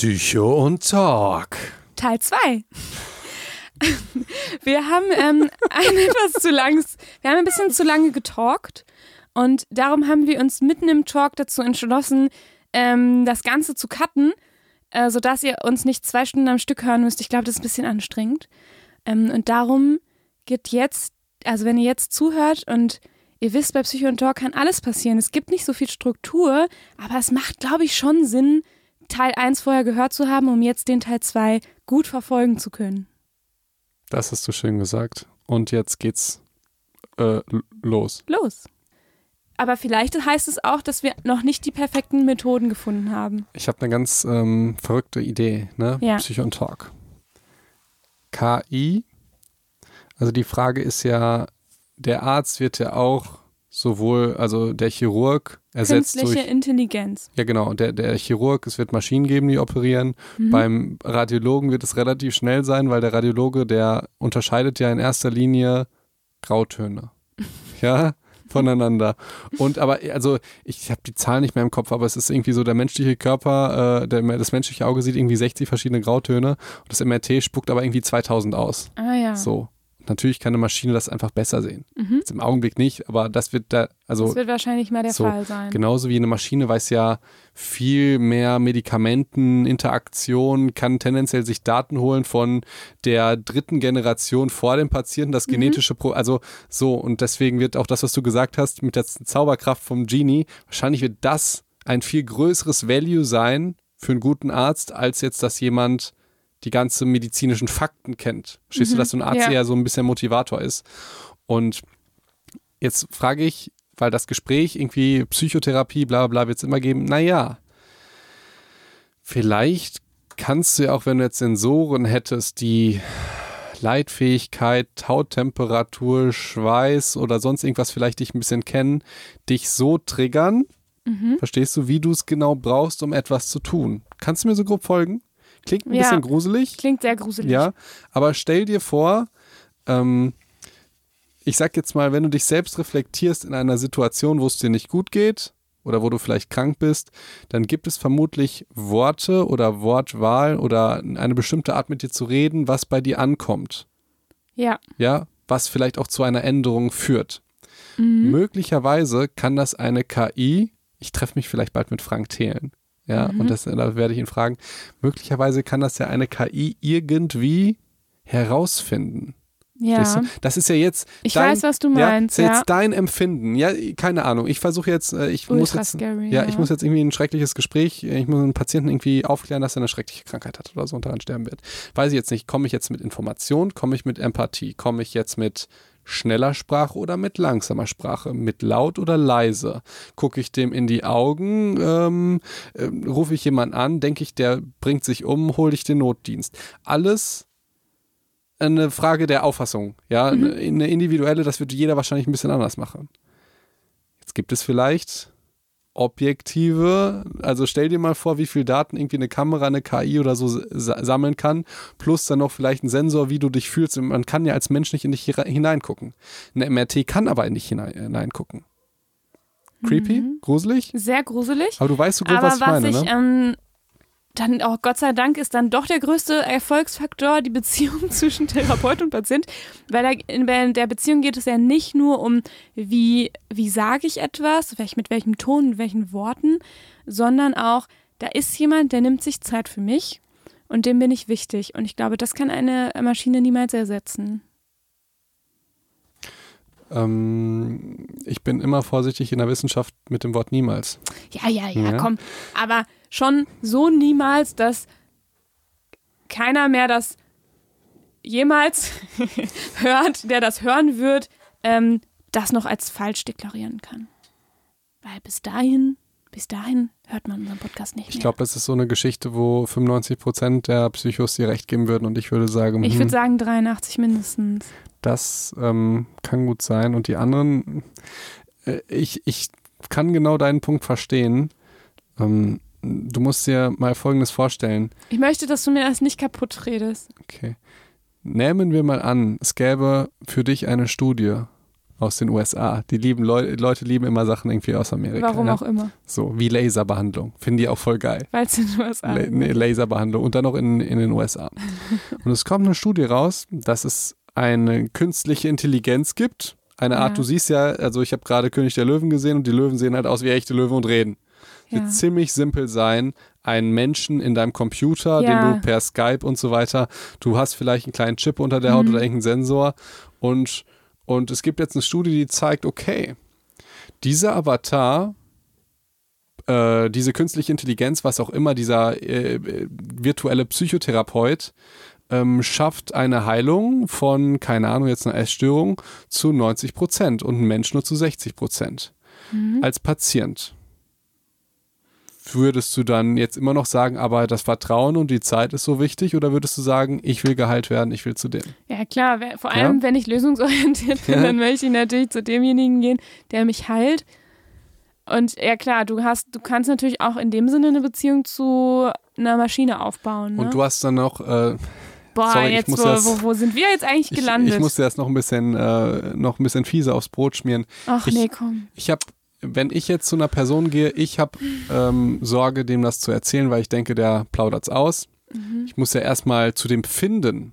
Psycho und Talk. Teil 2. Wir haben ähm, ein etwas zu langes, wir haben ein bisschen zu lange getalkt und darum haben wir uns mitten im Talk dazu entschlossen, ähm, das Ganze zu cutten, äh, sodass ihr uns nicht zwei Stunden am Stück hören müsst. Ich glaube, das ist ein bisschen anstrengend. Ähm, und darum geht jetzt, also wenn ihr jetzt zuhört und ihr wisst, bei Psycho und Talk kann alles passieren. Es gibt nicht so viel Struktur, aber es macht, glaube ich, schon Sinn, Teil 1 vorher gehört zu haben, um jetzt den Teil 2 gut verfolgen zu können. Das hast du schön gesagt. Und jetzt geht's äh, los. Los. Aber vielleicht heißt es auch, dass wir noch nicht die perfekten Methoden gefunden haben. Ich habe eine ganz ähm, verrückte Idee, ne? Ja. Psycho und Talk. KI. Also die Frage ist ja, der Arzt wird ja auch sowohl, also der Chirurg ersetzt Künstliche durch. Intelligenz. Ja, genau. Der, der Chirurg, es wird Maschinen geben, die operieren. Mhm. Beim Radiologen wird es relativ schnell sein, weil der Radiologe, der unterscheidet ja in erster Linie Grautöne. ja, voneinander. Und aber, also ich habe die Zahl nicht mehr im Kopf, aber es ist irgendwie so, der menschliche Körper, äh, der, das menschliche Auge sieht irgendwie 60 verschiedene Grautöne und das MRT spuckt aber irgendwie 2000 aus. Ah ja. So. Natürlich kann eine Maschine das einfach besser sehen. Mhm. Im Augenblick nicht, aber das wird da, also Das wird wahrscheinlich mal der so, Fall sein. Genauso wie eine Maschine weiß ja viel mehr Medikamenten, Interaktion, kann tendenziell sich Daten holen von der dritten Generation vor dem Patienten, das Mhm. genetische Pro, also so und deswegen wird auch das, was du gesagt hast, mit der Zauberkraft vom Genie, wahrscheinlich wird das ein viel größeres Value sein für einen guten Arzt, als jetzt, dass jemand die ganzen medizinischen Fakten kennt. Verstehst du, Mhm, dass so ein Arzt ja. eher so ein bisschen Motivator ist? Und jetzt frage ich, weil das Gespräch irgendwie Psychotherapie, bla bla bla wird es immer geben, naja, vielleicht kannst du ja auch, wenn du jetzt Sensoren hättest, die Leitfähigkeit, Hauttemperatur, Schweiß oder sonst irgendwas vielleicht dich ein bisschen kennen, dich so triggern, Mhm. verstehst du, wie du es genau brauchst, um etwas zu tun. Kannst du mir so grob folgen? Klingt ein Ja. bisschen gruselig. Klingt sehr gruselig. Ja, aber stell dir vor, ähm, ich sag jetzt mal, wenn du dich selbst reflektierst in einer Situation, wo es dir nicht gut geht oder wo du vielleicht krank bist, dann gibt es vermutlich Worte oder Wortwahl oder eine bestimmte Art mit dir zu reden, was bei dir ankommt. Ja. Ja, was vielleicht auch zu einer Änderung führt. Mhm. Möglicherweise kann das eine KI, ich treffe mich vielleicht bald mit Frank Thelen, ja, Mhm. und das, da werde ich ihn fragen, möglicherweise kann das ja eine KI irgendwie herausfinden. Ja. Das ist ja jetzt Ich dein, weiß, was du ja, meinst. ist ja Ja. jetzt dein Empfinden. Ja, keine Ahnung. Ich versuche jetzt, äh, ich muss Ultra jetzt, scary. ja, ich muss jetzt irgendwie ein schreckliches Gespräch, ich muss einen Patienten irgendwie aufklären, dass er eine schreckliche Krankheit hat oder so und daran sterben wird. Weiß ich jetzt nicht, komme ich jetzt mit Information, komme ich mit Empathie, komme ich jetzt mit schneller Sprache oder mit langsamer Sprache, mit laut oder leise, gucke ich dem in die Augen, ähm, ähm, rufe ich jemanden an, denke ich, der bringt sich um, hole ich den Notdienst. Alles eine Frage der Auffassung, ja, Mhm. eine individuelle, das wird jeder wahrscheinlich ein bisschen anders machen. Jetzt gibt es vielleicht objektive, also stell dir mal vor, wie viel Daten irgendwie eine Kamera, eine KI oder so sa- sammeln kann, plus dann noch vielleicht ein Sensor, wie du dich fühlst. Man kann ja als Mensch nicht in dich hineingucken. Eine MRT kann aber in dich hinein, hineingucken. Creepy? Mhm. Gruselig? Sehr gruselig. Aber du weißt so grob, Aber was ich was meine, ich ne? ähm, dann auch Gott sei Dank ist dann doch der größte Erfolgsfaktor die Beziehung zwischen Therapeut und Patient, weil in der- Beziehung geht es ja nicht nur um, wie, wie sage ich etwas, mit welchem Ton, mit welchen Worten, sondern auch, da ist jemand, der nimmt sich Zeit für mich und dem bin ich wichtig. Und ich glaube, das kann eine Maschine niemals ersetzen. Ähm, ich bin immer vorsichtig in der Wissenschaft mit dem Wort niemals. Ja, ja, ja, Ja. komm. Aber schon so niemals, dass keiner mehr das jemals hört, der das hören wird, ähm, das noch als falsch deklarieren kann. Weil bis dahin, bis dahin hört man unseren Podcast nicht Ich glaube, das ist so eine Geschichte, wo 95 Prozent der Psychos dir recht geben würden und ich würde sagen, ich hm, würde sagen 83 mindestens. das ähm, kann gut sein. Und die anderen, äh, ich, ich kann genau deinen Punkt verstehen. Ähm, du musst dir mal Folgendes vorstellen. Ich möchte, dass du mir das nicht kaputt redest. Okay. Nehmen wir mal an, es gäbe für dich eine Studie, aus den USA. Die lieben Leu Leute lieben immer Sachen irgendwie aus Amerika. Warum ne? auch immer. So, wie Laserbehandlung. Finden die auch voll geil. Weil es in den USA La nee, Laserbehandlung und dann noch in, in den USA. und es kommt eine Studie raus, dass es eine künstliche Intelligenz gibt. Eine Art, Ja. du siehst ja, also ich habe gerade König der Löwen gesehen und die Löwen sehen halt aus wie echte Löwen und reden. Ja. wird ziemlich simpel sein, einen Menschen in deinem Computer, Ja. den du per Skype und so weiter, du hast vielleicht einen kleinen Chip unter der Haut Mhm. oder irgendeinen Sensor und, und es gibt jetzt eine Studie, die zeigt, okay, dieser Avatar, äh, diese künstliche Intelligenz, was auch immer, dieser äh, äh, virtuelle Psychotherapeut, ähm, schafft eine Heilung von, keine Ahnung, jetzt einer Essstörung zu 90 Prozent und ein Mensch nur zu 60 Prozent. Mhm. Als Patient. Würdest du dann jetzt immer noch sagen, aber das Vertrauen und die Zeit ist so wichtig oder würdest du sagen, ich will geheilt werden, ich will zu dem? Ja, klar. Vor Ja. allem, wenn ich lösungsorientiert bin, Ja. dann möchte ich natürlich zu demjenigen gehen, der mich heilt. Und ja, klar, du hast, du kannst natürlich auch in dem Sinne eine Beziehung zu einer Maschine aufbauen. Ne? Und du hast dann noch, äh, Boah, sorry, ich jetzt, wo, das- wo, wo sind wir jetzt eigentlich ich, gelandet? ich musste erst noch ein bisschen, äh, noch ein bisschen fieser aufs Brot schmieren. Ach ich- nee, komm. Ich habe, wenn ich jetzt zu einer Person gehe, ich habe ähm, Sorge, dem das zu erzählen, weil ich denke, der plaudert's aus. Mhm. Ich muss ja erstmal zu dem finden.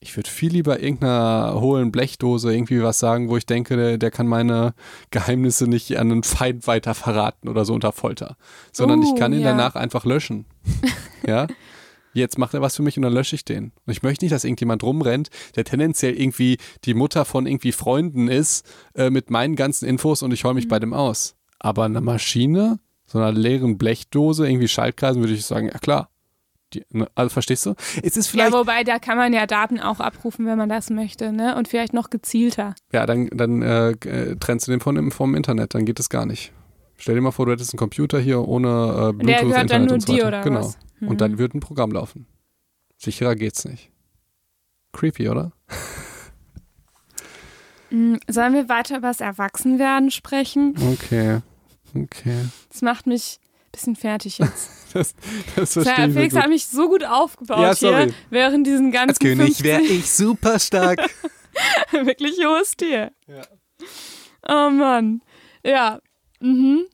Ich würde viel lieber irgendeiner hohlen Blechdose irgendwie was sagen, wo ich denke, der, der kann meine Geheimnisse nicht an einen Feind weiter verraten oder so unter Folter. Sondern ich Oh, kann ihn ja. danach einfach löschen. ja. Jetzt macht er was für mich und dann lösche ich den. Und ich möchte nicht, dass irgendjemand rumrennt, der tendenziell irgendwie die Mutter von irgendwie Freunden ist, äh, mit meinen ganzen Infos und ich heule mich Mhm. bei dem aus. Aber eine Maschine, so einer leeren Blechdose, irgendwie Schaltkreisen, würde ich sagen, ja klar. Die, ne, also verstehst du? Es ist vielleicht Ja, wobei, da kann man ja Daten auch abrufen, wenn man das möchte, ne? Und vielleicht noch gezielter. Ja, dann, dann äh, äh, trennst du den von, vom Internet, dann geht es gar nicht. Stell dir mal vor, du hättest einen Computer hier ohne äh, Bluetooth, Der gehört Internet dann nur und so dir oder genau. was? Mhm. Und dann wird ein Programm laufen. Sicherer geht's nicht. Creepy, oder? Mm, Sollen wir weiter über das Erwachsenwerden sprechen? Okay. Okay. Das macht mich ein bisschen fertig jetzt. Das, das verstehe ich Felix hat mich so gut aufgebaut Ja, hier, während diesen ganzen Als König 50 wäre ich super stark. wirklich hohes Tier. Ja. Oh Mann. Ja. Mhm.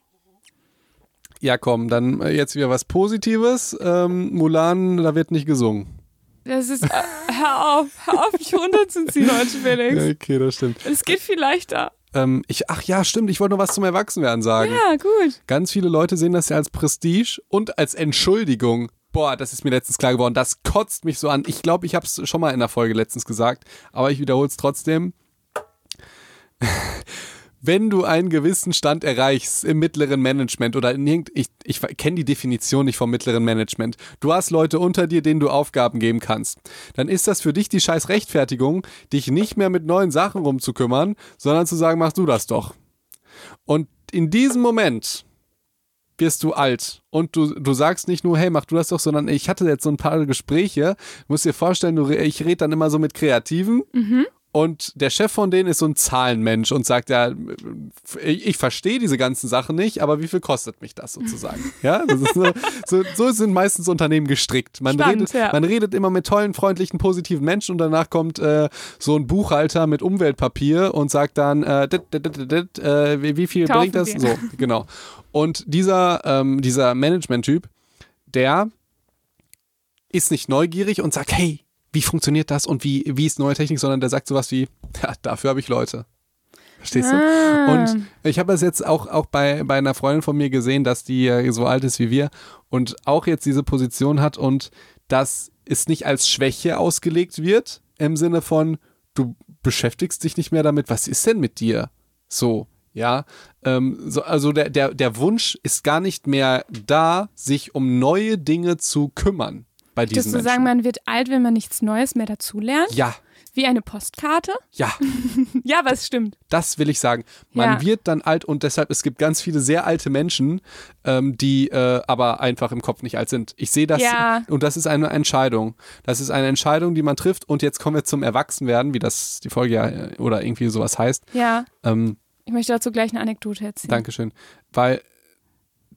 Ja, komm, dann äh, jetzt wieder was Positives. Ähm, Mulan, da wird nicht gesungen. Das ist. Äh, hör auf, hör auf, mich runterzuziehen heute, Felix. Okay, das stimmt. Es geht viel leichter. Ähm, ich, ach ja, stimmt, ich wollte noch was zum Erwachsenwerden sagen. Ja, gut. Ganz viele Leute sehen das ja als Prestige und als Entschuldigung. Boah, das ist mir letztens klar geworden. Das kotzt mich so an. Ich glaube, ich habe es schon mal in der Folge letztens gesagt, aber ich wiederhole es trotzdem. Wenn du einen gewissen Stand erreichst im mittleren Management oder in irgend, ich, ich kenne die Definition nicht vom mittleren Management, du hast Leute unter dir, denen du Aufgaben geben kannst, dann ist das für dich die scheiß Rechtfertigung, dich nicht mehr mit neuen Sachen rumzukümmern, sondern zu sagen, mach du das doch. Und in diesem Moment wirst du alt und du, du sagst nicht nur, hey, mach du das doch, sondern ich hatte jetzt so ein paar Gespräche, musst dir vorstellen, du, ich rede dann immer so mit Kreativen und der Chef von denen ist so ein Zahlenmensch und sagt ja, ich, ich verstehe diese ganzen Sachen nicht, aber wie viel kostet mich das sozusagen? Ja, das ist so, so, so sind meistens Unternehmen gestrickt. Man, Spannend, redet, ja. man redet immer mit tollen, freundlichen, positiven Menschen und danach kommt äh, so ein Buchhalter mit Umweltpapier und sagt dann, äh, dit, dit, dit, dit, äh, wie, wie viel Kaufen bringt das? wir. So, genau. Und dieser, ähm, dieser Management-Typ, der ist nicht neugierig und sagt, hey, wie funktioniert das und wie, wie ist neue Technik, sondern der sagt sowas wie, ja, dafür habe ich Leute. Verstehst du? Ah. Und ich habe das jetzt auch, auch bei, bei einer Freundin von mir gesehen, dass die äh, so alt ist wie wir und auch jetzt diese Position hat und dass es nicht als Schwäche ausgelegt wird, im Sinne von, du beschäftigst dich nicht mehr damit, was ist denn mit dir? So, ja. Ähm, so, also der, der, der Wunsch ist gar nicht mehr da, sich um neue Dinge zu kümmern bei Würdest diesen du Menschen. sagen, man wird alt, wenn man nichts Neues mehr dazulernt? ja, Wie eine Postkarte? ja. Ja, aber es stimmt. Das will ich sagen. Man Ja. wird dann alt und deshalb, es gibt ganz viele sehr alte Menschen, ähm, die äh, aber einfach im Kopf nicht alt sind. Ich sehe das Ja. und das ist eine Entscheidung. Das ist eine Entscheidung, die man trifft und jetzt kommen wir zum Erwachsenwerden, wie das die Folge ja äh, oder irgendwie sowas heißt. Ja. Ähm, Ich möchte dazu gleich eine Anekdote erzählen. Dankeschön. Weil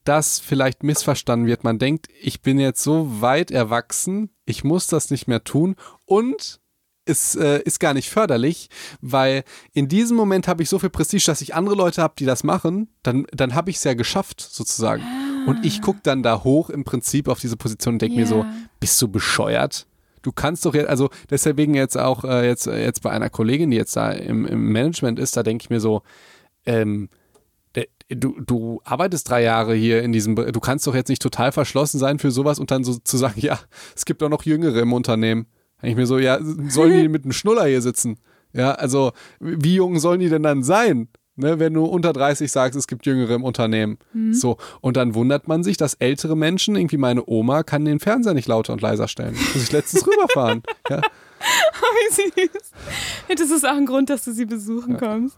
das vielleicht missverstanden wird. Man denkt, ich bin jetzt so weit erwachsen, ich muss das nicht mehr tun und ist, äh, ist gar nicht förderlich, weil in diesem Moment habe ich so viel Prestige, dass ich andere Leute habe, die das machen, dann, dann habe ich es ja geschafft, sozusagen. Und ich gucke dann da hoch im Prinzip auf diese Position und denke mir so, bist du bescheuert? Du kannst doch jetzt, also deswegen jetzt auch äh, jetzt, jetzt bei einer Kollegin, die jetzt da im, im Management ist, da denke ich mir so, ähm, du, du arbeitest drei Jahre hier in diesem, du kannst doch jetzt nicht total verschlossen sein für sowas und dann so zu sagen, ja, es gibt auch noch Jüngere im Unternehmen. Denke ich mir so, ja, sollen die mit einem Schnuller hier sitzen? Ja, also wie jung sollen die denn dann sein? Ne, wenn du unter 30 sagst, es gibt Jüngere im Unternehmen. So. Und dann wundert man sich, dass ältere Menschen, irgendwie meine Oma, kann den Fernseher nicht lauter und leiser stellen. Muss ich letztens rüberfahren. Ja, Wie süß. Ja, Das ist auch ein Grund, dass du sie besuchen kommst.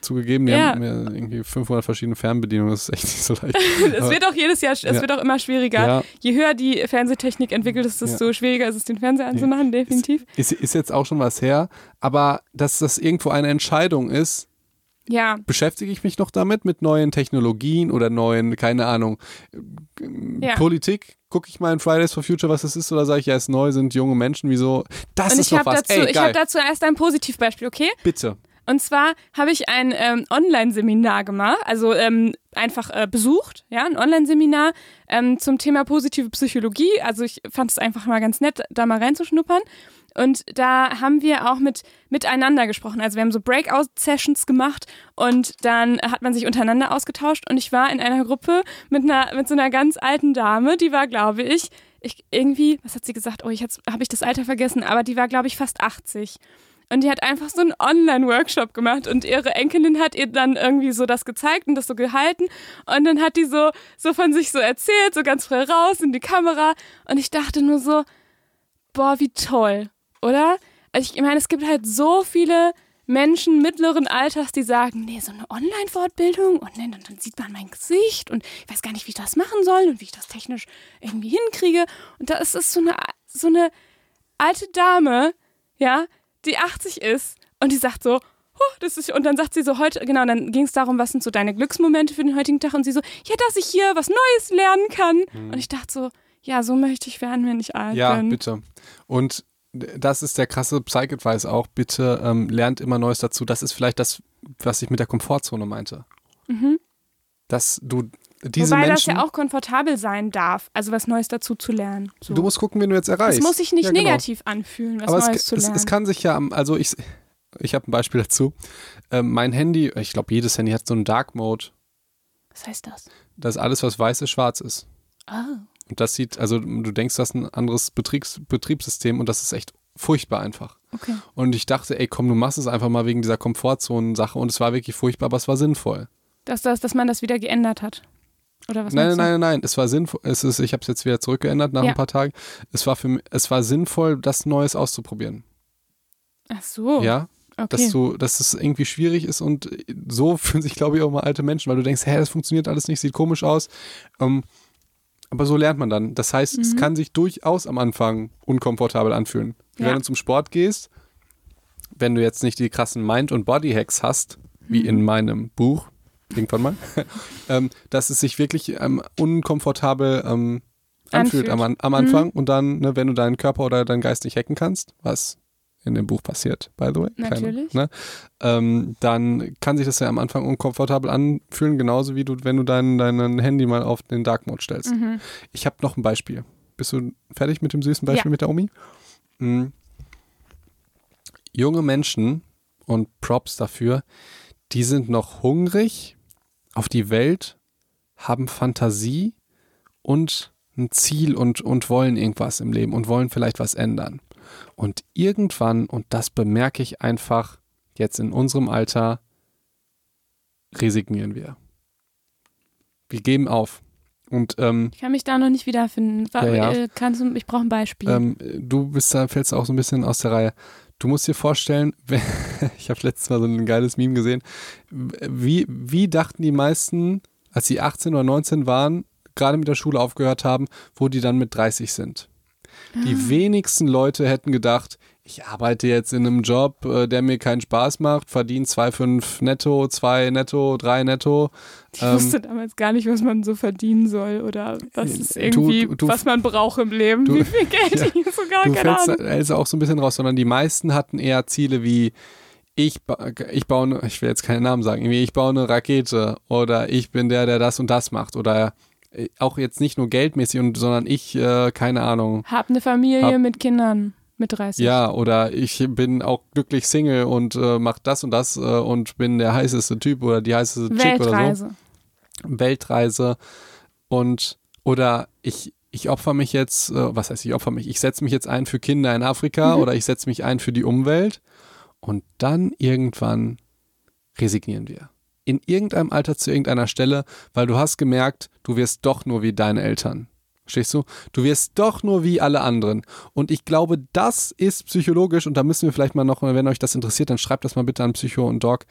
Zugegeben, die Ja. haben mir irgendwie 500 verschiedene Fernbedienungen. Das ist echt nicht so leicht. Es wird auch jedes Jahr, es Ja. wird auch immer schwieriger. Ja. Je höher die Fernsehtechnik entwickelt ist, desto schwieriger ist es, den Fernseher anzumachen, definitiv. Ist, ist jetzt auch schon was her, aber dass das irgendwo eine Entscheidung ist, Ja, beschäftige ich mich noch damit, mit neuen Technologien oder neuen, keine Ahnung, Ja. Politik? Gucke ich mal in Fridays for Future, was es ist, oder sage ich, ja, es ist neu, sind junge Menschen, wieso? Das und ist habe was. dazu, Ey, ich hab geil. dazu erst ein Positivbeispiel, okay? Bitte. Und zwar habe ich ein ähm, Online-Seminar gemacht, also ähm, einfach äh, besucht, ja, ein Online-Seminar ähm, zum Thema positive Psychologie. Also ich fand es einfach mal ganz nett, da mal reinzuschnuppern. Und da haben wir auch mit miteinander gesprochen. Also wir haben so Breakout-Sessions gemacht und dann hat man sich untereinander ausgetauscht. Und ich war in einer Gruppe mit einer mit so einer ganz alten Dame, die war, glaube ich, ich irgendwie, was hat sie gesagt? Oh, ich habe ich das Alter vergessen, aber die war, glaube ich, fast 80. Und die hat einfach so einen Online-Workshop gemacht und ihre Enkelin hat ihr dann irgendwie so das gezeigt und das so gehalten. Und dann hat die so, so von sich so erzählt, so ganz frei raus in die Kamera. Und ich dachte nur so, boah, wie toll, oder? Also ich meine, es gibt halt so viele Menschen mittleren Alters, die sagen, nee, so eine Online-Fortbildung und dann, dann sieht man mein Gesicht und ich weiß gar nicht, wie ich das machen soll und wie ich das technisch irgendwie hinkriege. Und da ist es so eine, so eine alte Dame, ja, die 80 ist und die sagt so, "Huh, das ist, und dann sagt sie so heute, genau, dann ging es darum, was sind so deine Glücksmomente für den heutigen Tag und sie so, ja, dass ich hier was Neues lernen kann. Und ich dachte so, ja, so möchte ich werden, wenn ich alt Ja, bin. bitte. Und das ist der krasse Psych-Advice auch. Bitte ähm, lernt immer Neues dazu. Das ist vielleicht das, was ich mit der Komfortzone meinte. Dass du diese. Wobei Menschen. das ja auch komfortabel sein darf, also was Neues dazu zu lernen. So. Du musst gucken, wen du jetzt erreichst. es muss sich nicht Ja, genau. negativ anfühlen, was Aber Neues es, zu es, lernen. es kann sich ja, am- also ich, ich habe ein Beispiel dazu. Ähm, mein Handy, ich glaube, jedes Handy hat so einen Dark Mode, was heißt das? dass alles, was weiß ist, schwarz ist. Oh. Und das sieht, also du denkst, das ist ein anderes Betriebs, Betriebssystem und das ist echt furchtbar einfach. Okay. Und ich dachte, ey, komm, du machst es einfach mal wegen dieser Komfortzonen-Sache und es war wirklich furchtbar, aber es war sinnvoll. Dass, das, dass man das wieder geändert hat. Oder was nein, nein, nein, nein, es war sinnvoll. Es ist, ich habe es jetzt wieder zurückgeändert nach Ja. ein paar Tagen. Es war für mich, es war sinnvoll, das Neues auszuprobieren. Ach so. Ja, okay. dass du, dass es irgendwie schwierig ist und so fühlen sich, glaube ich, auch mal alte Menschen, weil du denkst, hä, das funktioniert alles nicht, sieht komisch aus. Ähm, aber so lernt man dann. Das heißt, Mhm. es kann sich durchaus am Anfang unkomfortabel anfühlen. Ja. Wenn du zum Sport gehst, wenn du jetzt nicht die krassen Mind- und Body-Hacks hast, wie Mhm. in meinem Buch, irgendwann mal, ähm, dass es sich wirklich ähm, unkomfortabel ähm, anfühlt, Anfühlt. am, am Anfang und dann, ne, wenn du deinen Körper oder deinen Geist nicht hacken kannst, was in dem Buch passiert, by the way. Natürlich. ne, ähm, dann kann sich das ja am Anfang unkomfortabel anfühlen, genauso wie du, wenn du dein, dein Handy mal auf den Dark Mode stellst. Mhm. Ich habe noch ein Beispiel. Bist du fertig mit dem süßen Beispiel Ja. mit der Omi? Mhm. Junge Menschen und Props dafür, die sind noch hungrig auf die Welt, haben Fantasie und ein Ziel und, und wollen irgendwas im Leben und wollen vielleicht was ändern. Und irgendwann, und das bemerke ich einfach jetzt in unserem Alter, resignieren wir. Wir geben auf. Und ähm, Ich kann mich da noch nicht wiederfinden. Ja, ja. äh, Kannst du, ich brauche ein Beispiel. Ähm, du bist da, fällst auch so ein bisschen aus der Reihe. Du musst dir vorstellen, ich habe letztes Mal so ein geiles Meme gesehen, wie, wie dachten die meisten, als sie 18 oder 19 waren, gerade mit der Schule aufgehört haben, wo die dann mit 30 sind. Die Ah. wenigsten Leute hätten gedacht, ich arbeite jetzt in einem Job, äh, der mir keinen Spaß macht, verdiene 2,5 netto, 2 netto, 3 netto. Ich Ähm, wusste damals gar nicht, was man so verdienen soll oder was ist irgendwie, du- du- was man braucht im Leben. du- Wie viel Geld Ja. ich sogar du keine fällst Ahnung. da also auch so ein bisschen raus, sondern die meisten hatten eher Ziele wie ich, ba- ich baue, eine, ich will jetzt keinen Namen sagen, irgendwie ich baue eine Rakete oder ich bin der, der das und das macht oder äh, auch jetzt nicht nur geldmäßig, und, sondern ich, äh, keine Ahnung, Hab eine Familie Hab- mit Kindern mit 30. ja, oder ich bin auch glücklich Single und äh, mach das und das äh, und bin der heißeste Typ oder die heißeste Chick oder so. Weltreise. Weltreise und oder ich ich opfer mich jetzt, äh, was heißt ich opfer mich? Ich setze mich jetzt ein für Kinder in Afrika Mhm. oder ich setze mich ein für die Umwelt und dann irgendwann resignieren wir. In irgendeinem Alter zu irgendeiner Stelle, weil du hast gemerkt, du wirst doch nur wie deine Eltern. Verstehst du? Du wirst doch nur wie alle anderen. Und ich glaube, das ist psychologisch, und da müssen wir vielleicht mal noch, wenn euch das interessiert, dann schreibt das mal bitte an Psycho und Doc,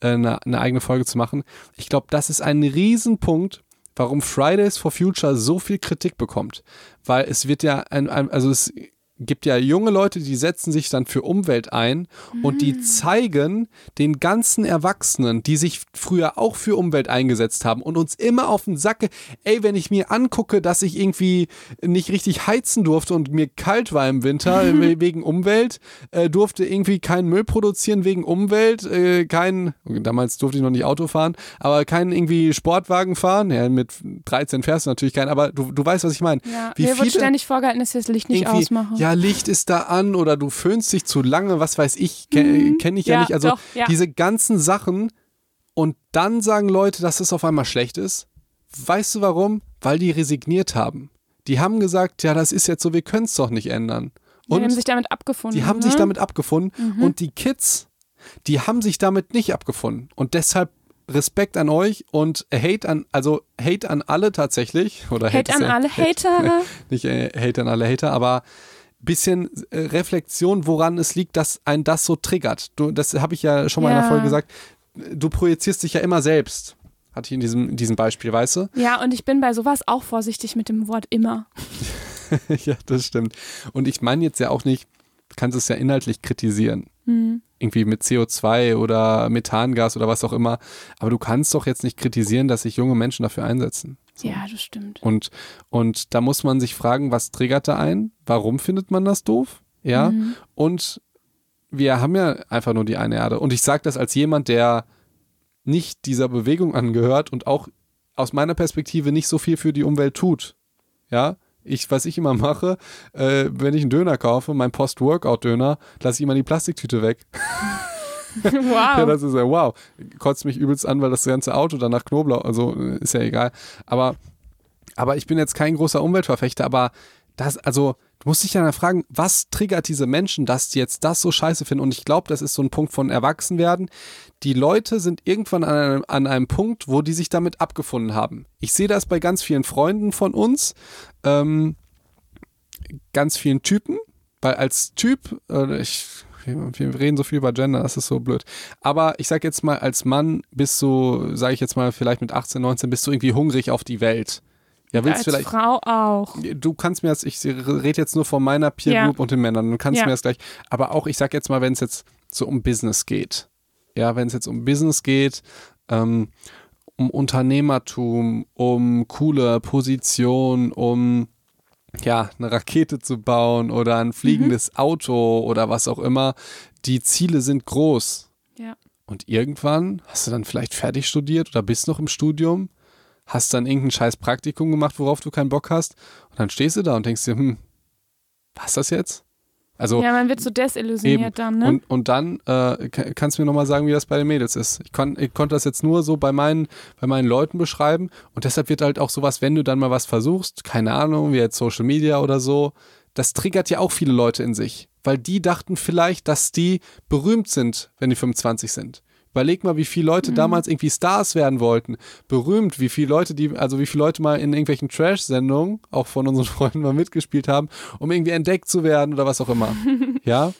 äh, eine, eine eigene Folge zu machen. Ich glaube, das ist ein Riesenpunkt, warum Fridays for Future so viel Kritik bekommt. Weil es wird ja, ein, ein, also es gibt ja junge Leute, die setzen sich dann für Umwelt ein und die zeigen den ganzen Erwachsenen, die sich früher auch für Umwelt eingesetzt haben und uns immer auf den Sack, ey, wenn ich mir angucke, dass ich irgendwie nicht richtig heizen durfte und mir kalt war im Winter we- wegen Umwelt, äh, durfte irgendwie keinen Müll produzieren wegen Umwelt, äh, kein, damals durfte ich noch nicht Auto fahren, aber keinen irgendwie Sportwagen fahren, ja, mit 13 fährst du natürlich keinen, aber du, du weißt, was ich meine. Ja, Wie mir wird viele- ständig vorgehalten, dass wir das Licht nicht ausmachen. Ja, Licht ist da an oder du föhnst dich zu lange, was weiß ich, ke kenne ich ja, Ja, nicht. Also doch, ja. diese ganzen Sachen und dann sagen Leute, dass es auf einmal schlecht ist. Weißt du warum? Weil die resigniert haben. Die haben gesagt, ja, das ist jetzt so, wir können es doch nicht ändern. die Und haben sich damit abgefunden. die haben ne? sich damit abgefunden Mhm. und die Kids, die haben sich damit nicht abgefunden. Und deshalb Respekt an euch und Hate an, also Hate an alle tatsächlich. Oder Hate ist an ja- alle Hater. nicht äh, Hate an alle Hater, aber bisschen äh, Reflexion, woran es liegt, dass ein das so triggert. Du, das habe ich ja schon mal in der Ja. Folge gesagt. Du projizierst dich ja immer selbst. Hatte ich in diesem, in diesem Beispiel, weißt du? Ja, und ich bin bei sowas auch vorsichtig mit dem Wort immer. ja, das stimmt. Und ich meine jetzt ja auch nicht, du kannst es ja inhaltlich kritisieren. Hm. Irgendwie mit CO2 oder Methangas oder was auch immer. Aber du kannst doch jetzt nicht kritisieren, dass sich junge Menschen dafür einsetzen. So. Ja, das stimmt. Und, und da muss man sich fragen, was triggert da ein? Warum findet man das doof? Ja. Mhm. Und wir haben ja einfach nur die eine Erde. Und ich sage das als jemand, der nicht dieser Bewegung angehört und auch aus meiner Perspektive nicht so viel für die Umwelt tut. Ja. Ich, was ich immer mache, äh, wenn ich einen Döner kaufe, mein Post-Workout-Döner, lasse ich immer die Plastiktüte weg. wow. Ja, das ist ja wow. Kotzt mich übelst an, weil das ganze Auto dann nach Knoblauch, also ist ja egal. Aber, aber ich bin jetzt kein großer Umweltverfechter, aber das, also, du musst dich ja fragen, was triggert diese Menschen, dass die jetzt das so scheiße finden? Und ich glaube, das ist so ein Punkt von Erwachsenwerden. Die Leute sind irgendwann an einem, an einem Punkt, wo die sich damit abgefunden haben. Ich sehe das bei ganz vielen Freunden von uns, ähm, ganz vielen Typen, weil als Typ, äh, ich, wir reden so viel über Gender, das ist so blöd. Aber ich sag jetzt mal, als Mann bist du, sage ich jetzt mal, vielleicht mit 18, 19, bist du irgendwie hungrig auf die Welt. Ja, willst Als vielleicht. Frau auch. Du kannst mir das, ich rede jetzt nur von meiner Peer Ja. Group und den Männern, du kannst Ja. mir das gleich, aber auch, ich sag jetzt mal, wenn es jetzt so um Business geht, ja, wenn es jetzt um Business geht, ähm, um Unternehmertum, um coole Position, um ja, eine Rakete zu bauen oder ein fliegendes Auto oder was auch immer, die Ziele sind groß. Ja. Und irgendwann hast du dann vielleicht fertig studiert oder bist noch im Studium, hast dann irgendein scheiß Praktikum gemacht, worauf du keinen Bock hast. Und dann stehst du da und denkst dir, hm, was das jetzt? Also Ja, man wird so desillusioniert Eben. dann, ne? und, und dann äh, ka- kannst du mir nochmal sagen, wie das bei den Mädels ist. Ich, kon, ich konnte das jetzt nur so bei meinen, bei meinen Leuten beschreiben und deshalb wird halt auch sowas, wenn du dann mal was versuchst, keine Ahnung, wie jetzt Social Media oder so, das triggert ja auch viele Leute in sich, weil die dachten vielleicht, dass die berühmt sind, wenn die 25 sind. Überleg mal, wie viele Leute Mhm. damals irgendwie Stars werden wollten, berühmt, wie viele Leute, die, also wie viele Leute mal in irgendwelchen Trash-Sendungen, auch von unseren Freunden mal mitgespielt haben, um irgendwie entdeckt zu werden oder was auch immer. ja,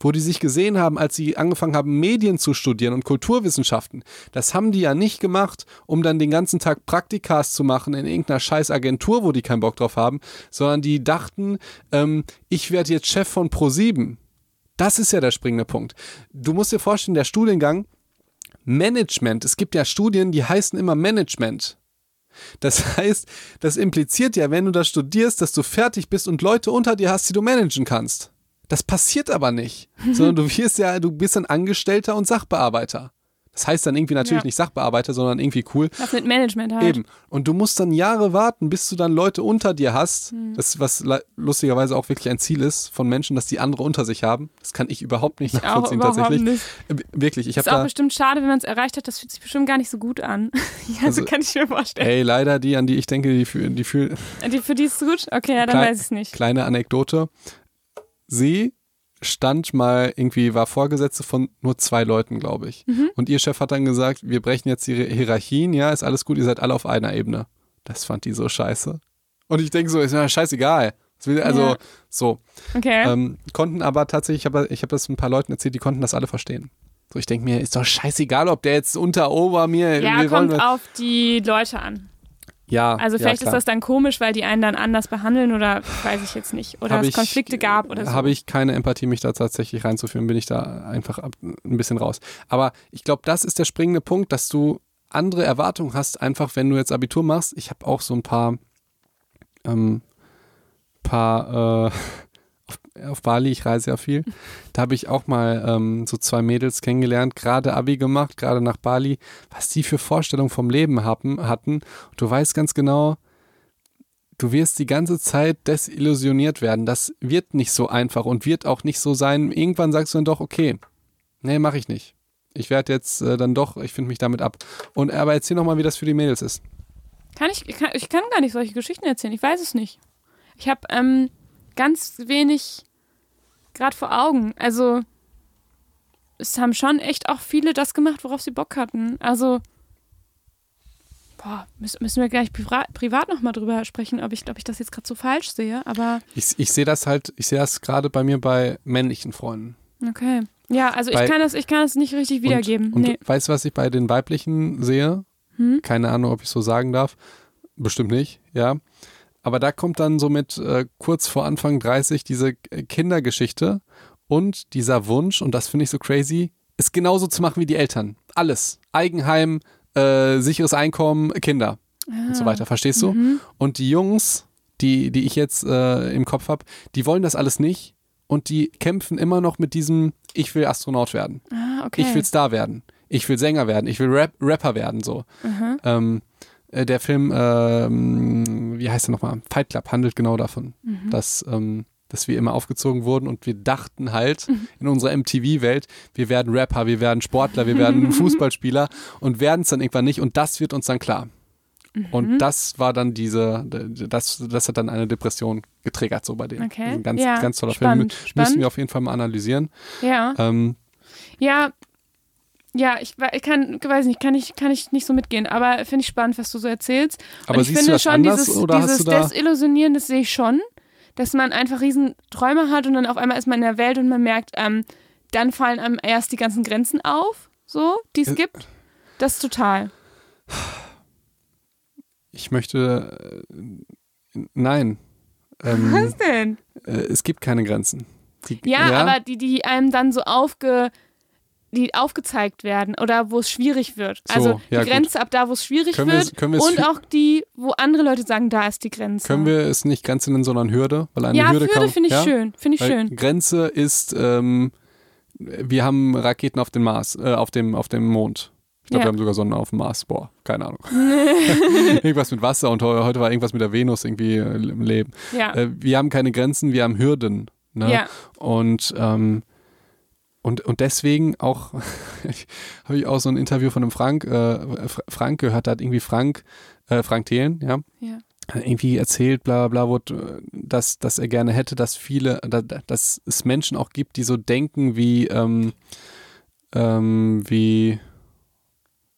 wo die sich gesehen haben, als sie angefangen haben, Medien zu studieren und Kulturwissenschaften. Das haben die ja nicht gemacht, um dann den ganzen Tag Praktikas zu machen in irgendeiner scheiß Agentur, wo die keinen Bock drauf haben, sondern die dachten, ähm, ich werde jetzt Chef von Pro7. Das ist ja der springende Punkt. Du musst dir vorstellen, der Studiengang Management, es gibt ja Studien, die heißen immer Management. Das heißt, das impliziert ja, wenn du das studierst, dass du fertig bist und Leute unter dir hast, die du managen kannst. Das passiert aber nicht, sondern du wirst ja, du bist ein Angestellter und Sachbearbeiter. Das heißt dann irgendwie natürlich Ja. nicht Sachbearbeiter, sondern irgendwie cool. Was mit Management halt. Eben. Und du musst dann Jahre warten, bis du dann Leute unter dir hast. Hm. Das, was lustigerweise auch wirklich ein Ziel ist von Menschen, dass die andere unter sich haben. Das kann ich überhaupt nicht Auch nachvollziehen, überhaupt tatsächlich. nicht. Äh, Wirklich, ich Ist habe auch da. bestimmt schade, wenn man es erreicht hat. Das fühlt sich bestimmt gar nicht so gut an. ja, Also- so kann ich mir vorstellen. Ey, leider die, an die ich denke, die, fühl- die fühlen. Die, für die ist es gut? Okay, ja, dann Klein- weiß ich es nicht. Kleine Anekdote. Sie stand mal irgendwie, war Vorgesetzte von nur zwei Leuten, glaube ich. Mhm. Und ihr Chef hat dann gesagt, wir brechen jetzt die Hierarchien, ja, ist alles gut, ihr seid alle auf einer Ebene. Das fand die so scheiße. Und ich denke so, ist mir scheißegal. Also, Ja. so. Okay. Ähm, konnten aber tatsächlich, ich habe ich hab das ein paar Leuten erzählt, die konnten das alle verstehen. So, ich denke mir, ist doch scheißegal, ob der jetzt unter, ober mir. ja, kommt wollen- auf die Leute an. Ja, Also ja, vielleicht ist klar. das dann komisch, weil die einen dann anders behandeln oder weiß ich jetzt nicht. Oder Hab es ich- Konflikte gab oder so. Habe ich keine Empathie, mich da tatsächlich reinzuführen, bin ich da einfach ab, ein bisschen raus. Aber ich glaube, das ist der springende Punkt, dass du andere Erwartungen hast, einfach wenn du jetzt Abitur machst. Ich habe auch so ein paar, ähm, paar, äh, auf, Bali, ich reise ja viel, da habe ich auch mal ähm, so zwei Mädels kennengelernt, gerade Abi gemacht, gerade nach Bali, was die für Vorstellungen vom Leben haben, hatten. Und du weißt ganz genau, du wirst die ganze Zeit desillusioniert werden. Das wird nicht so einfach und wird auch nicht so sein. Irgendwann sagst du dann doch, okay, nee, mache ich nicht. Ich werde jetzt äh, dann doch, ich finde mich damit ab. Und aber erzähl noch mal, wie das für die Mädels ist. Kann ich, ich kann, ich kann gar nicht solche Geschichten erzählen. Ich weiß es nicht. Ich habe ähm, ganz wenig gerade vor Augen. Also es haben schon echt auch viele das gemacht, worauf sie Bock hatten. Also boah, müssen, wir gleich privat, privat nochmal drüber sprechen, ob ich, ob ich das jetzt gerade so falsch sehe. Aber Ich, ich sehe das halt, ich sehe das gerade bei mir bei männlichen Freunden. okay. Ja, also Bei- ich kann das, ich kann das nicht richtig wiedergeben. Und, und nee. weißt du, was ich bei den weiblichen sehe? Hm? Keine Ahnung, ob ich so sagen darf. Bestimmt nicht, ja. Aber da kommt dann so mit äh, kurz vor Anfang 30 diese äh, Kindergeschichte und dieser Wunsch, und das finde ich so crazy, es genauso zu machen wie die Eltern. Alles. Eigenheim, äh, sicheres Einkommen, Kinder und so Ah. weiter. Verstehst du? Mhm. Und die Jungs, die, die ich jetzt äh, im Kopf habe, die wollen das alles nicht und die kämpfen immer noch mit diesem, ich will Astronaut werden. Ah, okay. Ich will Star werden. Ich will Sänger werden. Ich will Rap Rapper werden. So. Aha. Ähm, äh, der Film, ähm, wie heißt er nochmal? Fight Club handelt genau davon, Mhm. dass, ähm, dass wir immer aufgezogen wurden und wir dachten halt in unserer MTV-Welt, wir werden Rapper, wir werden Sportler, wir werden Fußballspieler und werden es dann irgendwann nicht und das wird uns dann klar. Mhm. Und das war dann diese, das, das hat dann eine Depression getriggert, so bei denen. Okay. Ein ganz, Ja, ganz toller spannend, Film. Müssen spannend. wir auf jeden Fall mal analysieren. Ja. Ähm, Ja, ja, ich, ich kann, weiß nicht, kann ich, kann ich nicht so mitgehen, aber finde ich spannend, was du so erzählst. aber Und ich siehst finde du das schon, dieses, oder dieses hast du da... Desillusionieren, das sehe ich schon, dass man einfach riesen Träume hat und dann auf einmal ist man in der Welt und man merkt, ähm, dann fallen einem erst die ganzen Grenzen auf, so, die es Äh, gibt. Das total. Ich möchte. Äh, nein. Ähm, Was denn? äh, es gibt keine Grenzen. Die, Ja, aber die, die einem dann so aufge, die aufgezeigt werden oder wo es schwierig wird. So, Also ja, die Grenze ab da, wo es schwierig Können wird wir und auch die, wo andere Leute sagen, da ist die Grenze. Können wir es nicht Grenze nennen, sondern Hürde? Weil eine ja, Hürde, Hürde finde ich ja? schön. Finde ich Weil schön. Grenze ist, ähm, wir haben Raketen auf dem Mars, äh, auf dem, auf dem Mond. Ich glaube, Ja. wir haben sogar Sonnen auf dem Mars. Boah, keine Ahnung. irgendwas mit Wasser und heu- heute war irgendwas mit der Venus irgendwie äh, im Leben. Ja. Äh, wir haben keine Grenzen, wir haben Hürden. Ne? ja. Und, ähm, und, und deswegen auch, habe ich auch so ein Interview von einem Frank, äh, Fra- Frank gehört, da hat irgendwie Frank, äh, Frank Thelen, ja, Ja. irgendwie erzählt, bla bla, wo, dass, dass er gerne hätte, dass viele, da- da- dass es Menschen auch gibt, die so denken wie, ähm, ähm, wie,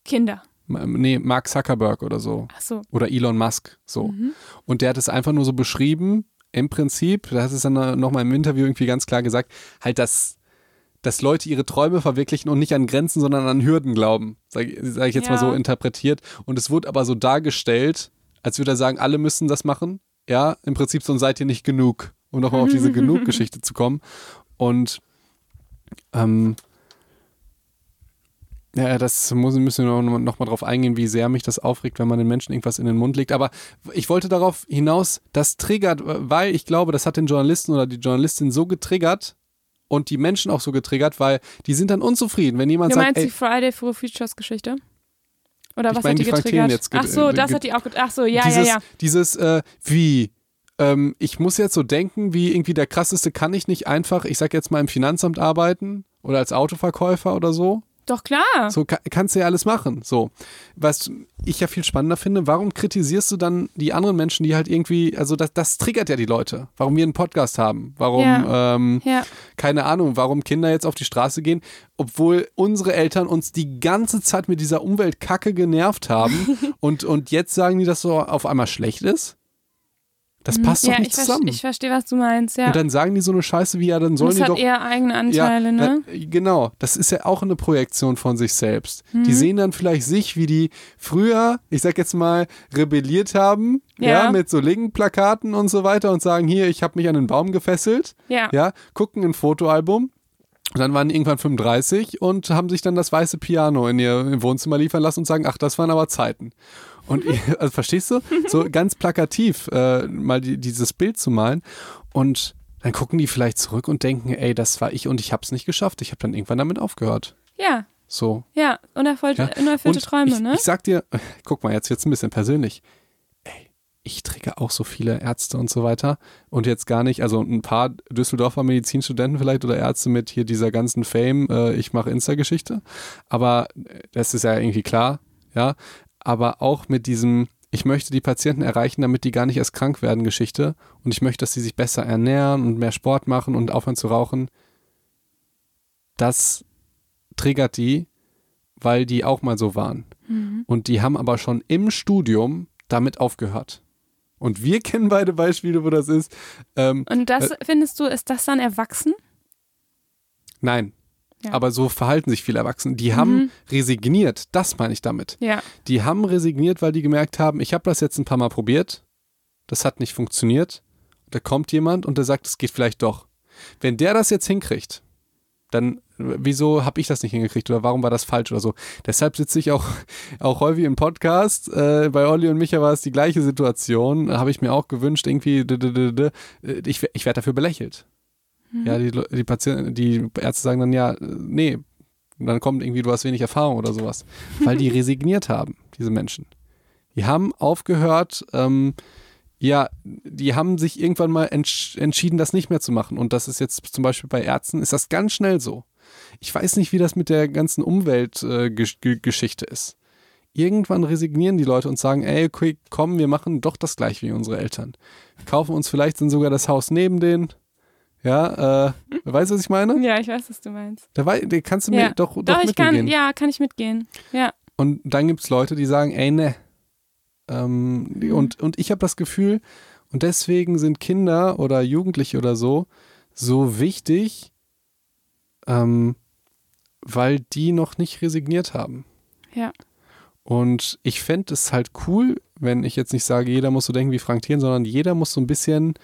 Kinder. nee, Mark Zuckerberg oder so. Ach so. Oder Elon Musk, so. Mhm. Und der hat es einfach nur so beschrieben, im Prinzip, das ist dann nochmal im Interview irgendwie ganz klar gesagt, halt das dass Leute ihre Träume verwirklichen und nicht an Grenzen, sondern an Hürden glauben, sage sag ich jetzt ja. mal so interpretiert. Und es wurde aber so dargestellt, als würde er sagen, alle müssen das machen. Ja, im Prinzip so seid ihr nicht genug, um nochmal auf diese Genug-Geschichte zu kommen. Und ähm, ja, das muss, müssen wir noch, noch mal drauf eingehen, wie sehr mich das aufregt, wenn man den Menschen irgendwas in den Mund legt. Aber ich wollte darauf hinaus, das triggert, weil ich glaube, das hat den Journalisten oder die Journalistin so getriggert, und die Menschen auch so getriggert, weil die sind dann unzufrieden, wenn jemand du sagt, meinst ey, die Friday for Futures Geschichte? Oder was mein, hat die, die getriggert? jetzt Ach so, das hat die auch Ach so, ja, dieses, ja, ja. Dieses, äh, wie, ähm, ich muss jetzt so denken, wie irgendwie der krasseste kann ich nicht einfach, ich sag jetzt mal im Finanzamt arbeiten oder als Autoverkäufer oder so. Doch klar. So kann, kannst du ja alles machen. So. Was ich ja viel spannender finde, warum kritisierst du dann die anderen Menschen, die halt irgendwie, also das, das triggert ja die Leute. Warum wir einen Podcast haben, warum, Ja. ähm, Ja. keine Ahnung, warum Kinder jetzt auf die Straße gehen, obwohl unsere Eltern uns die ganze Zeit mit dieser Umweltkacke genervt haben und, und jetzt sagen die, dass so auf einmal schlecht ist? Das passt Mhm. ja, doch nicht ich, ver- zusammen. ich verstehe, was du meinst, ja. Und dann sagen die so eine Scheiße wie, ja, dann sollen das die hat doch eher eigene Anteile, ne? ja, äh, genau. Das ist ja auch eine Projektion von sich selbst. Mhm. Die sehen dann vielleicht sich, wie die früher, ich sag jetzt mal, rebelliert haben, ja, Ja. mit so Linken-Plakaten und so weiter und sagen, hier, ich habe mich an den Baum gefesselt, Ja. ja, gucken ein Fotoalbum. Und dann waren die irgendwann 35 und haben sich dann das weiße Piano in ihr Wohnzimmer liefern lassen und sagen, ach, das waren aber Zeiten. Und also verstehst du? So ganz plakativ äh, mal die, dieses Bild zu malen. Und dann gucken die vielleicht zurück und denken, ey, das war ich und ich habe es nicht geschafft. Ich habe dann irgendwann damit aufgehört. Ja, So. ja. Unerfüllte, Ja. unerfüllte Träume, ich, ne? Ich sag dir, guck mal, jetzt wird's ein bisschen persönlich. Ey, ich träge auch so viele Ärzte und so weiter. Und jetzt gar nicht, also ein paar Düsseldorfer Medizinstudenten vielleicht oder Ärzte mit hier dieser ganzen Fame, äh, ich mache Insta-Geschichte. Aber das ist ja irgendwie klar, ja. Aber auch mit diesem, ich möchte die Patienten erreichen, damit die gar nicht erst krank werden, Geschichte. Und ich möchte, dass sie sich besser ernähren und mehr Sport machen und aufhören zu rauchen. Das triggert die, weil die auch mal so waren. Mhm. Und die haben aber schon im Studium damit aufgehört. Und wir kennen beide Beispiele, wo das ist. Ähm, Und das, findest du, ist das dann erwachsen? nein. Ja. Aber so verhalten sich viele Erwachsene. Die haben Mhm. resigniert. Das meine ich damit. Ja. Die haben resigniert, weil die gemerkt haben, ich habe das jetzt ein paar Mal probiert. Das hat nicht funktioniert. Da kommt jemand und der sagt, es geht vielleicht doch. Wenn der das jetzt hinkriegt, dann wieso habe ich das nicht hingekriegt oder warum war das falsch oder so. Deshalb sitze ich auch, auch häufig im Podcast. Äh, bei Olli und Micha war es die gleiche Situation. Habe ich mir auch gewünscht, irgendwie, äh, ich, ich werde dafür belächelt. Ja, die, Le- die Patienten, die Ärzte sagen dann ja, äh, nee, dann kommt irgendwie, du hast wenig Erfahrung oder sowas. Weil die resigniert haben, diese Menschen. Die haben aufgehört, ähm, ja, die haben sich irgendwann mal entsch entschieden, das nicht mehr zu machen. Und das ist jetzt zum Beispiel bei Ärzten, ist das ganz schnell so. Ich weiß nicht, wie das mit der ganzen Umweltgeschichte ist. Irgendwann resignieren die Leute und sagen, ey, okay, komm, wir machen doch das gleiche wie unsere Eltern. Kaufen uns vielleicht dann sogar das Haus neben denen. Ja, äh, weißt du, was ich meine? Ja, ich weiß, was du meinst. Da da kannst du mir Ja. doch, doch, Doch, mit ich kann, mir ja, kann ich mitgehen. Ja. Und dann gibt es Leute, die sagen, ey, ne. Ähm, die- und, und ich habe das Gefühl, und deswegen sind Kinder oder Jugendliche oder so so wichtig, ähm, weil die noch nicht resigniert haben. Ja. Und ich fände es halt cool, wenn ich jetzt nicht sage, jeder muss so denken wie Frank Thien, sondern jeder muss so ein bisschen,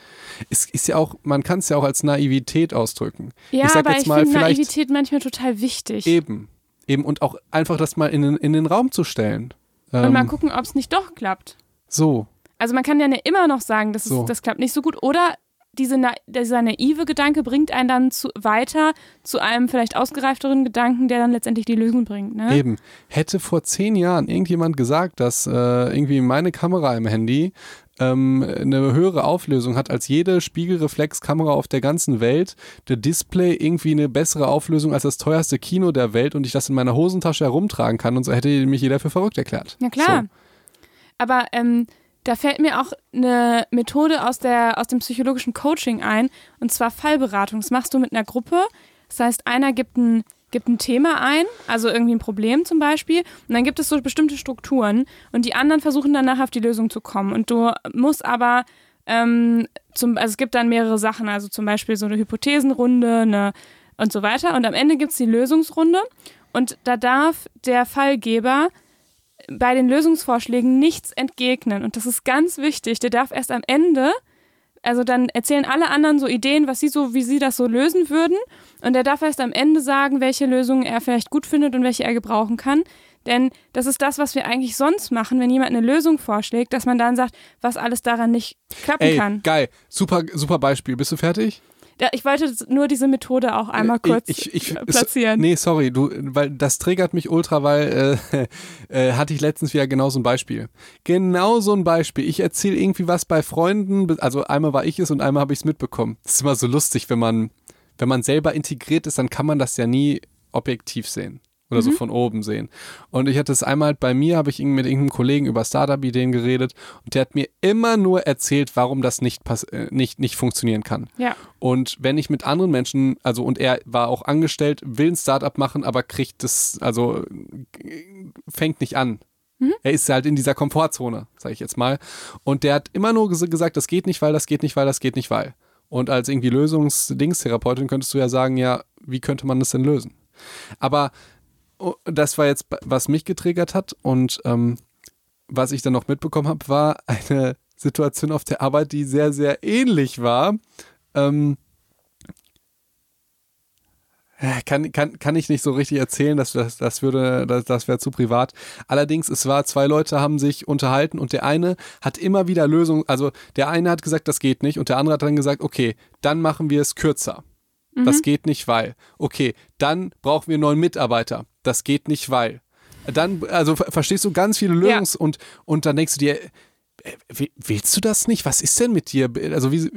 es ist ja auch, man kann es ja auch als Naivität ausdrücken. Ja, Ich sag aber jetzt ich mal, finde vielleicht- Naivität manchmal total wichtig. Eben. Eben und auch einfach das mal in den, in den Raum zu stellen. Und Ähm, mal gucken, ob es nicht doch klappt. so. Also man kann ja immer noch sagen, das, ist, So. das klappt nicht so gut. Oder diese dieser naive Gedanke bringt einen dann zu, weiter zu einem vielleicht ausgereifteren Gedanken, der dann letztendlich die Lösung bringt. Ne? Eben. Hätte vor zehn Jahren irgendjemand gesagt, dass äh, irgendwie meine Kamera im Handy ähm, eine höhere Auflösung hat als jede Spiegelreflexkamera auf der ganzen Welt, der Display irgendwie eine bessere Auflösung als das teuerste Kino der Welt und ich das in meiner Hosentasche herumtragen kann und so hätte mich jeder für verrückt erklärt. Ja klar. Aber ähm, da fällt mir auch eine Methode aus, der, aus dem psychologischen Coaching ein, und zwar Fallberatung. Das machst du mit einer Gruppe. Das heißt, einer gibt ein, gibt ein Thema ein, also irgendwie ein Problem zum Beispiel, und dann gibt es so bestimmte Strukturen und die anderen versuchen dann nachher auf die Lösung zu kommen. Und du musst aber ähm, zum, also es gibt dann mehrere Sachen, also zum Beispiel so eine Hypothesenrunde eine, und so weiter. Und am Ende gibt es die Lösungsrunde und da darf der Fallgeber bei den Lösungsvorschlägen nichts entgegnen. Und das ist ganz wichtig. Der darf erst am Ende, also dann erzählen alle anderen so Ideen, was sie so, wie sie das so lösen würden. Und er darf erst am Ende sagen, welche Lösungen er vielleicht gut findet und welche er gebrauchen kann. Denn das ist das, was wir eigentlich sonst machen, wenn jemand eine Lösung vorschlägt, dass man dann sagt, was alles daran nicht klappen Ey, kann. geil. Super, super Beispiel. Bist du fertig? Ja, ich wollte nur diese Methode auch einmal kurz ich, ich, ich, platzieren. Nee, sorry, du, weil das triggert mich ultra, weil äh, äh, hatte ich letztens wieder genau so ein Beispiel. Genau so ein Beispiel. Ich erzähle irgendwie was bei Freunden, also einmal war ich es und einmal habe ich es mitbekommen. Das ist immer so lustig, wenn man, wenn man selber integriert ist, dann kann man das ja nie objektiv sehen oder mhm. so von oben sehen. Und ich hatte es einmal bei mir, habe ich mit irgendeinem Kollegen über Startup-Ideen geredet und der hat mir immer nur erzählt, warum das nicht, äh, nicht, nicht funktionieren kann. Ja. Und wenn ich mit anderen Menschen, also und er war auch angestellt, will ein Startup machen, aber kriegt das, also fängt nicht an. Mhm. Er ist halt in dieser Komfortzone, sage ich jetzt mal. Und der hat immer nur gesagt, das geht nicht, weil, das geht nicht, weil, das geht nicht, weil. Und als irgendwie Lösungsdingstherapeutin könntest du ja sagen, ja, wie könnte man das denn lösen? Aber das war jetzt, was mich getriggert hat. Und ähm, was ich dann noch mitbekommen habe, war eine Situation auf der Arbeit, die sehr, sehr ähnlich war. Ähm, kann, kann, kann ich nicht so richtig erzählen, das, das, das würde, das, das wäre zu privat. Allerdings, es war, zwei Leute haben sich unterhalten und der eine hat immer wieder Lösungen, also der eine hat gesagt, das geht nicht und der andere hat dann gesagt, okay, dann machen wir es kürzer. Mhm. Das geht nicht, weil. Okay, dann brauchen wir neuen Mitarbeiter. Das geht nicht, weil. Dann, also verstehst du ganz viele Lösungs- ja. und, und dann denkst du dir, äh, willst du das nicht? Was ist denn mit dir? Also wie.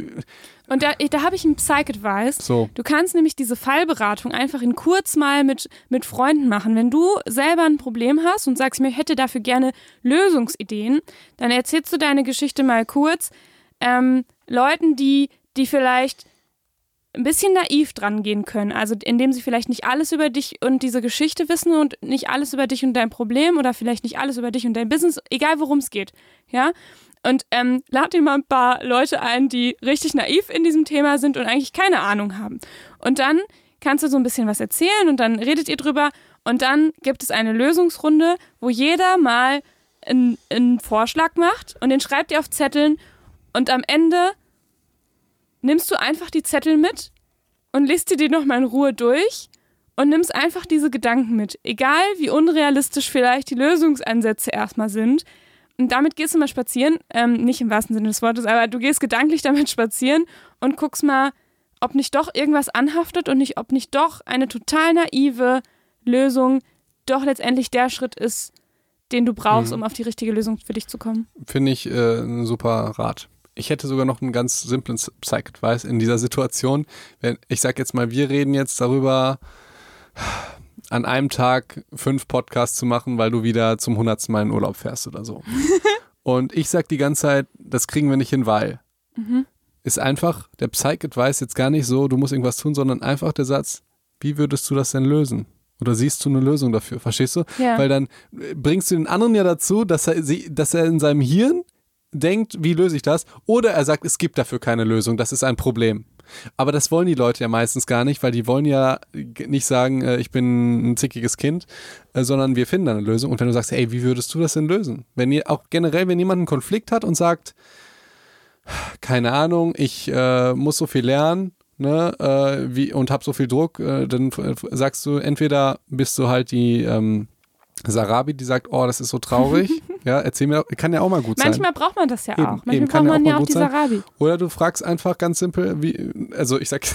Und da, da habe ich einen Psych-Advice. So. Du kannst nämlich diese Fallberatung einfach in kurz mal mit, mit Freunden machen. Wenn du selber ein Problem hast und sagst, ich hätte dafür gerne Lösungsideen, dann erzählst du deine Geschichte mal kurz ähm, Leuten, die, die vielleicht ein bisschen naiv dran gehen können. Also indem sie vielleicht nicht alles über dich und diese Geschichte wissen und nicht alles über dich und dein Problem oder vielleicht nicht alles über dich und dein Business, egal worum es geht. Ja. Und ähm, lad dir mal ein paar Leute ein, die richtig naiv in diesem Thema sind und eigentlich keine Ahnung haben. Und dann kannst du so ein bisschen was erzählen und dann redet ihr drüber und dann gibt es eine Lösungsrunde, wo jeder mal einen, einen Vorschlag macht und den schreibt ihr auf Zetteln und am Ende nimmst du einfach die Zettel mit und liest dir die nochmal in Ruhe durch und nimmst einfach diese Gedanken mit. Egal wie unrealistisch vielleicht die Lösungsansätze erstmal sind. Und damit gehst du mal spazieren, ähm, nicht im wahrsten Sinne des Wortes, aber du gehst gedanklich damit spazieren und guckst mal, ob nicht doch irgendwas anhaftet und nicht, ob nicht doch eine total naive Lösung doch letztendlich der Schritt ist, den du brauchst, mhm. um auf die richtige Lösung für dich zu kommen. Finde ich äh, ein super Rat ich hätte sogar noch einen ganz simplen Psych-Advice in dieser Situation. Wenn, ich sag jetzt mal, wir reden jetzt darüber, an einem Tag fünf Podcasts zu machen, weil du wieder zum hundertsten Mal in Urlaub fährst oder so. Und ich sag die ganze Zeit, das kriegen wir nicht hin, weil. Mhm. Ist einfach der Psych-Advice jetzt gar nicht so, du musst irgendwas tun, sondern einfach der Satz, wie würdest du das denn lösen? Oder siehst du eine Lösung dafür? Verstehst du? Ja. Weil dann bringst du den anderen ja dazu, dass er, dass er in seinem Hirn denkt, wie löse ich das? Oder er sagt, es gibt dafür keine Lösung, das ist ein Problem. Aber das wollen die Leute ja meistens gar nicht, weil die wollen ja nicht sagen, äh, ich bin ein zickiges Kind, äh, sondern wir finden eine Lösung. Und wenn du sagst, ey, wie würdest du das denn lösen? Wenn ihr auch generell, wenn jemand einen Konflikt hat und sagt, keine Ahnung, ich äh, muss so viel lernen, ne, äh, wie, und hab so viel Druck, äh, dann sagst du, entweder bist du halt die ähm, Sarabi, die sagt, oh, das ist so traurig. ja, erzähl mir, kann ja auch mal gut sein. Manchmal braucht man das ja eben, auch. Manchmal eben, braucht man ja auch, die Sarabi. Oder du fragst einfach ganz simpel, wie, also ich sag,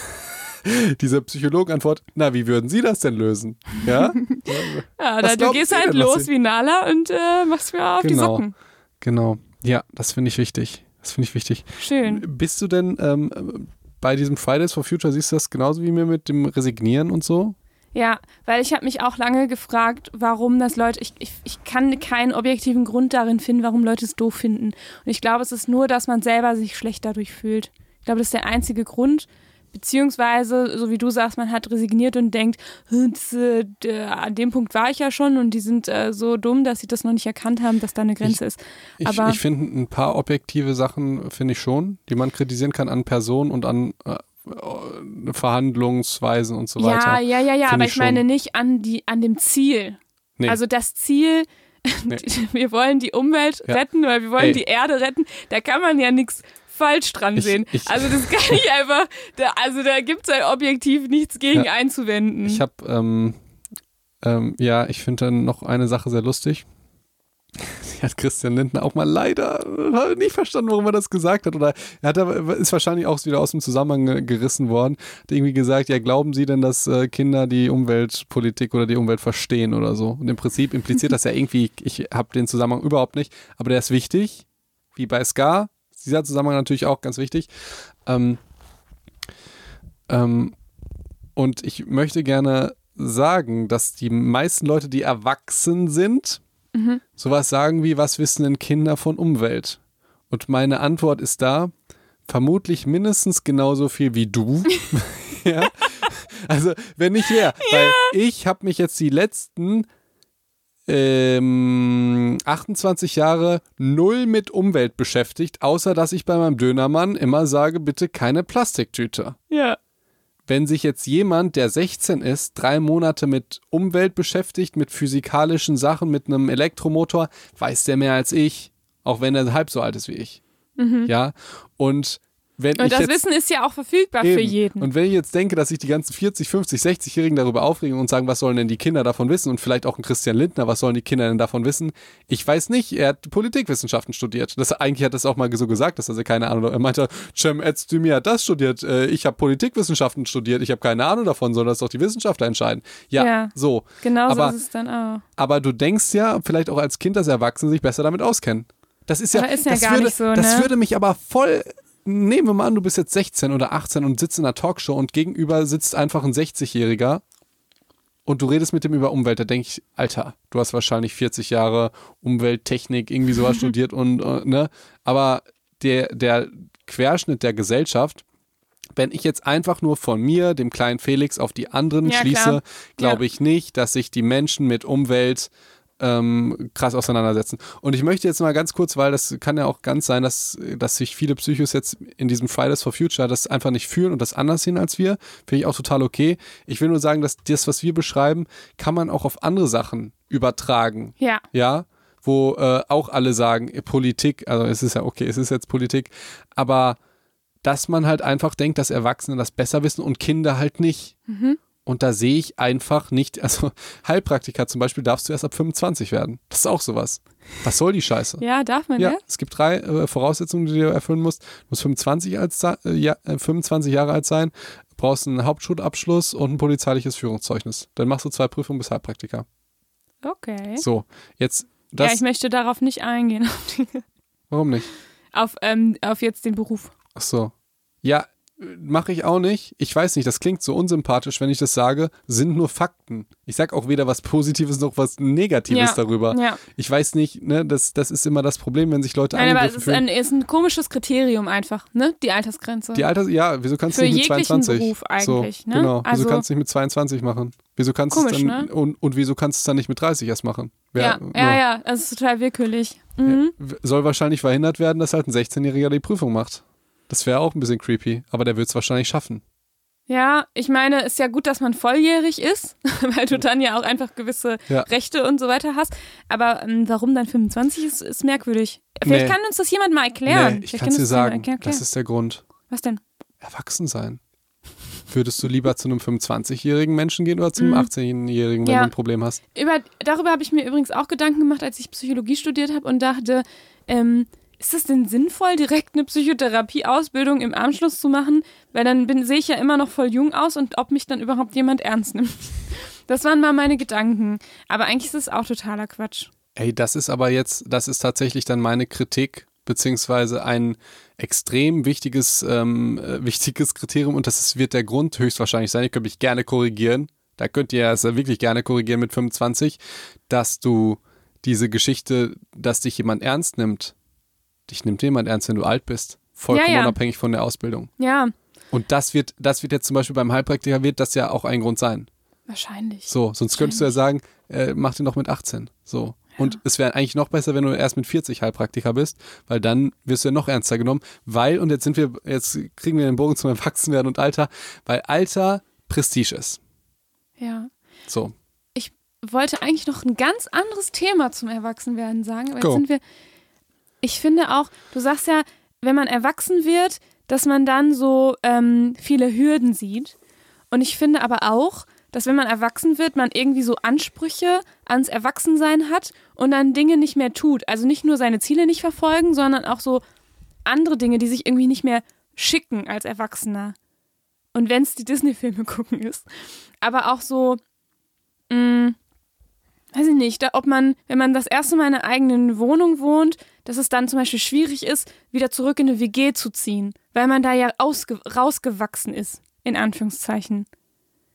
diese Psychologenantwort, na, wie würden Sie das denn lösen? Ja, ja da, du gehst halt los wie Nala und äh, machst mir auf genau, die Socken. Genau, ja, das finde ich wichtig. Das finde ich wichtig. Schön. Bist du denn ähm, bei diesem Fridays for Future, siehst du das genauso wie mir mit dem Resignieren und so? Ja, weil ich habe mich auch lange gefragt, warum das Leute, ich, ich, ich kann keinen objektiven Grund darin finden, warum Leute es doof finden. Und ich glaube, es ist nur, dass man selber sich schlecht dadurch fühlt. Ich glaube, das ist der einzige Grund. Beziehungsweise, so wie du sagst, man hat resigniert und denkt, "Hm, das, äh, an dem Punkt war ich ja schon und die sind äh, so dumm, dass sie das noch nicht erkannt haben, dass da eine Grenze ist. Ich, Aber- ich finde ein paar objektive Sachen, finde ich schon, die man kritisieren kann an Personen und an äh, Verhandlungsweisen und so Ja, weiter. ja, ja, ja, Find aber ich ich meine nicht an, die, an dem Ziel. Nee. Also das Ziel, Nee. wir wollen die Umwelt Ja. retten oder wir wollen Ey. die Erde retten, da kann man ja nichts falsch dran Ich- sehen. ich- also das kann ich einfach, da, also da gibt es ja objektiv nichts gegen Ja. einzuwenden. Ich habe, ähm, ähm, ja, ich finde dann noch eine Sache sehr lustig. Die hat Christian Lindner auch mal leider äh, nicht verstanden, warum er das gesagt hat. Oder er hat aber, ist wahrscheinlich auch wieder aus dem Zusammenhang ge- gerissen worden. Hat irgendwie gesagt, ja, glauben Sie denn, dass äh, Kinder die Umweltpolitik oder die Umwelt verstehen oder so? Und im Prinzip impliziert das ja irgendwie, ich habe den Zusammenhang überhaupt nicht, aber der ist wichtig, wie bei Ska. Dieser Zusammenhang natürlich auch ganz wichtig. Ähm, ähm, und ich möchte gerne sagen, dass die meisten Leute, die erwachsen sind, Mhm. sowas sagen wie, was wissen denn Kinder von Umwelt? Und meine Antwort ist da, vermutlich mindestens genauso viel wie du. ja? Also, wenn nicht mehr. Weil ich habe mich jetzt die letzten ähm, 28 Jahre null mit Umwelt beschäftigt, außer dass ich bei meinem Dönermann immer sage, bitte keine Plastiktüte ja. Wenn sich jetzt jemand, der 16 ist, drei Monate mit Umwelt beschäftigt, mit physikalischen Sachen, mit einem Elektromotor, weiß der mehr als ich, auch wenn er halb so alt ist wie ich. Ja, und wenn. Und das jetzt, Wissen ist ja auch verfügbar für Eben. jeden. Und wenn ich jetzt denke, dass sich die ganzen 40, 50, 60-Jährigen darüber aufregen und sagen, was sollen denn die Kinder davon wissen und vielleicht auch ein Christian Lindner, was sollen die Kinder denn davon wissen? Ich weiß nicht, er hat Politikwissenschaften studiert. Das, eigentlich hat er es auch mal so gesagt, dass er keine Ahnung, er meinte, Cem Özdemir hat das studiert, äh, ich habe Politikwissenschaften studiert, ich habe keine Ahnung davon, sollen das doch die Wissenschaftler entscheiden. Ja, Ja. so. Genauso aber- ist es dann auch. Aber du denkst ja, vielleicht auch als Kind, dass Erwachsene sich besser damit auskennen. Das ist ja, ist ja das, gar würde, nicht so, das ne? würde mich aber voll. Nehmen wir mal an, du bist jetzt 16 oder 18 und sitzt in einer Talkshow und gegenüber sitzt einfach ein 60-Jähriger und du redest mit dem über Umwelt. Da denke ich, Alter, du hast wahrscheinlich 40 Jahre Umwelttechnik, irgendwie sowas studiert und, äh, ne? Aber der, der Querschnitt der Gesellschaft, wenn ich jetzt einfach nur von mir, dem kleinen Felix, auf die anderen Ja, schließe, glaube Ja. ich nicht, dass sich die Menschen mit Umwelt ähm, krass auseinandersetzen. Und ich möchte jetzt mal ganz kurz, weil das kann ja auch ganz sein, dass, dass sich viele Psychos jetzt in diesem Fridays for Future das einfach nicht fühlen und das anders sehen als wir. Finde ich auch total okay. Ich will nur sagen, dass das, was wir beschreiben, kann man auch auf andere Sachen übertragen. Ja. Ja, wo äh, auch alle sagen, äh, Politik, also es ist ja okay, es ist jetzt Politik, aber dass man halt einfach denkt, dass Erwachsene das besser wissen und Kinder halt nicht. Und da sehe ich einfach nicht, also Heilpraktiker zum Beispiel darfst du erst ab 25 werden. Das ist auch sowas. Was soll die Scheiße? Ja, darf man, Ja, ja? es gibt drei äh, Voraussetzungen, die du erfüllen musst. Du musst 25, als, äh, ja, äh, 25 Jahre alt sein, brauchst einen Hauptschulabschluss und ein polizeiliches Führungszeugnis. Dann machst du zwei Prüfungen bis Heilpraktiker. Okay. So, jetzt ja, das. ich möchte darauf nicht eingehen. warum nicht? auf, ähm, auf jetzt den Beruf. Ach so. Ja, mache ich auch nicht. Ich weiß nicht, das klingt so unsympathisch, wenn ich das sage, sind nur Fakten. Ich sag auch weder was Positives noch was Negatives Ja, darüber. ja. Ich weiß nicht, ne, das, das ist immer das Problem, wenn sich Leute Nein, aber es ist ein, ist ein komisches Kriterium einfach, ne? Die Altersgrenze. Die Alters, ja, wieso kannst du nicht mit jeglichen 22? Beruf eigentlich, so, ne? Genau, Also- wieso kannst du nicht mit 22 machen? Wieso kannst du es Komisch, dann ne? und, und wieso kannst du es dann nicht mit 30 erst machen? ja, Wer- ja, ja, das ist total willkürlich. Mhm. Soll wahrscheinlich verhindert werden, dass halt ein 16-Jähriger die Prüfung macht. Das wäre auch ein bisschen creepy, aber der wird es wahrscheinlich schaffen. Ja, ich meine, ist ja gut, dass man volljährig ist, weil du dann ja auch einfach gewisse Ja. Rechte und so weiter hast. Aber ähm, warum dann 25 ist, ist merkwürdig. Vielleicht Nee. kann uns das jemand mal erklären. nee, ich kann es dir sagen, erklären. das ist der Grund. Was denn? Erwachsen sein. Würdest du lieber zu einem 25-jährigen Menschen gehen oder zu einem Mhm. 18-jährigen, wenn Ja. du ein Problem hast? Über, darüber habe ich mir übrigens auch Gedanken gemacht, als ich Psychologie studiert habe und dachte, ähm, ist es denn sinnvoll, direkt eine Psychotherapie-Ausbildung im Anschluss zu machen? Weil dann bin, sehe ich ja immer noch voll jung aus und ob mich dann überhaupt jemand ernst nimmt. Das waren mal meine Gedanken. Aber eigentlich ist es auch totaler Quatsch. Ey, das ist aber jetzt, das ist tatsächlich dann meine Kritik, beziehungsweise ein extrem wichtiges, ähm, äh, wichtiges Kriterium und das wird der Grund höchstwahrscheinlich sein. Ich könnte mich gerne korrigieren. Da könnt ihr es wirklich gerne korrigieren mit 25, dass du diese Geschichte, dass dich jemand ernst nimmt, dich nimmt jemand ernst, wenn du alt bist. Vollkommen Ja, ja. unabhängig von der Ausbildung. Ja. Und das wird, das wird jetzt zum Beispiel beim Heilpraktiker wird das ja auch ein Grund sein. Wahrscheinlich. So, sonst könntest du ja sagen, äh, mach den doch mit 18. So. Und es wäre eigentlich noch besser, wenn du erst mit 40 Heilpraktiker bist, weil dann wirst du ja noch ernster genommen. Weil, und jetzt sind wir, jetzt kriegen wir den Bogen zum Erwachsenwerden und Alter, weil Alter Prestige ist. Ja. So. Ich wollte eigentlich noch ein ganz anderes Thema zum Erwachsenwerden sagen, aber Go. jetzt sind wir. Ich finde auch, du sagst ja, wenn man erwachsen wird, dass man dann so ähm, viele Hürden sieht. Und ich finde aber auch, dass wenn man erwachsen wird, man irgendwie so Ansprüche ans Erwachsensein hat und dann Dinge nicht mehr tut. Also nicht nur seine Ziele nicht verfolgen, sondern auch so andere Dinge, die sich irgendwie nicht mehr schicken als Erwachsener. Und wenn es die Disney-Filme gucken ist. Aber auch so, mh, weiß ich nicht, ob man, wenn man das erste Mal in einer eigenen Wohnung wohnt, dass es dann zum Beispiel schwierig ist, wieder zurück in eine WG zu ziehen, weil man da ja ausge rausgewachsen ist, in Anführungszeichen.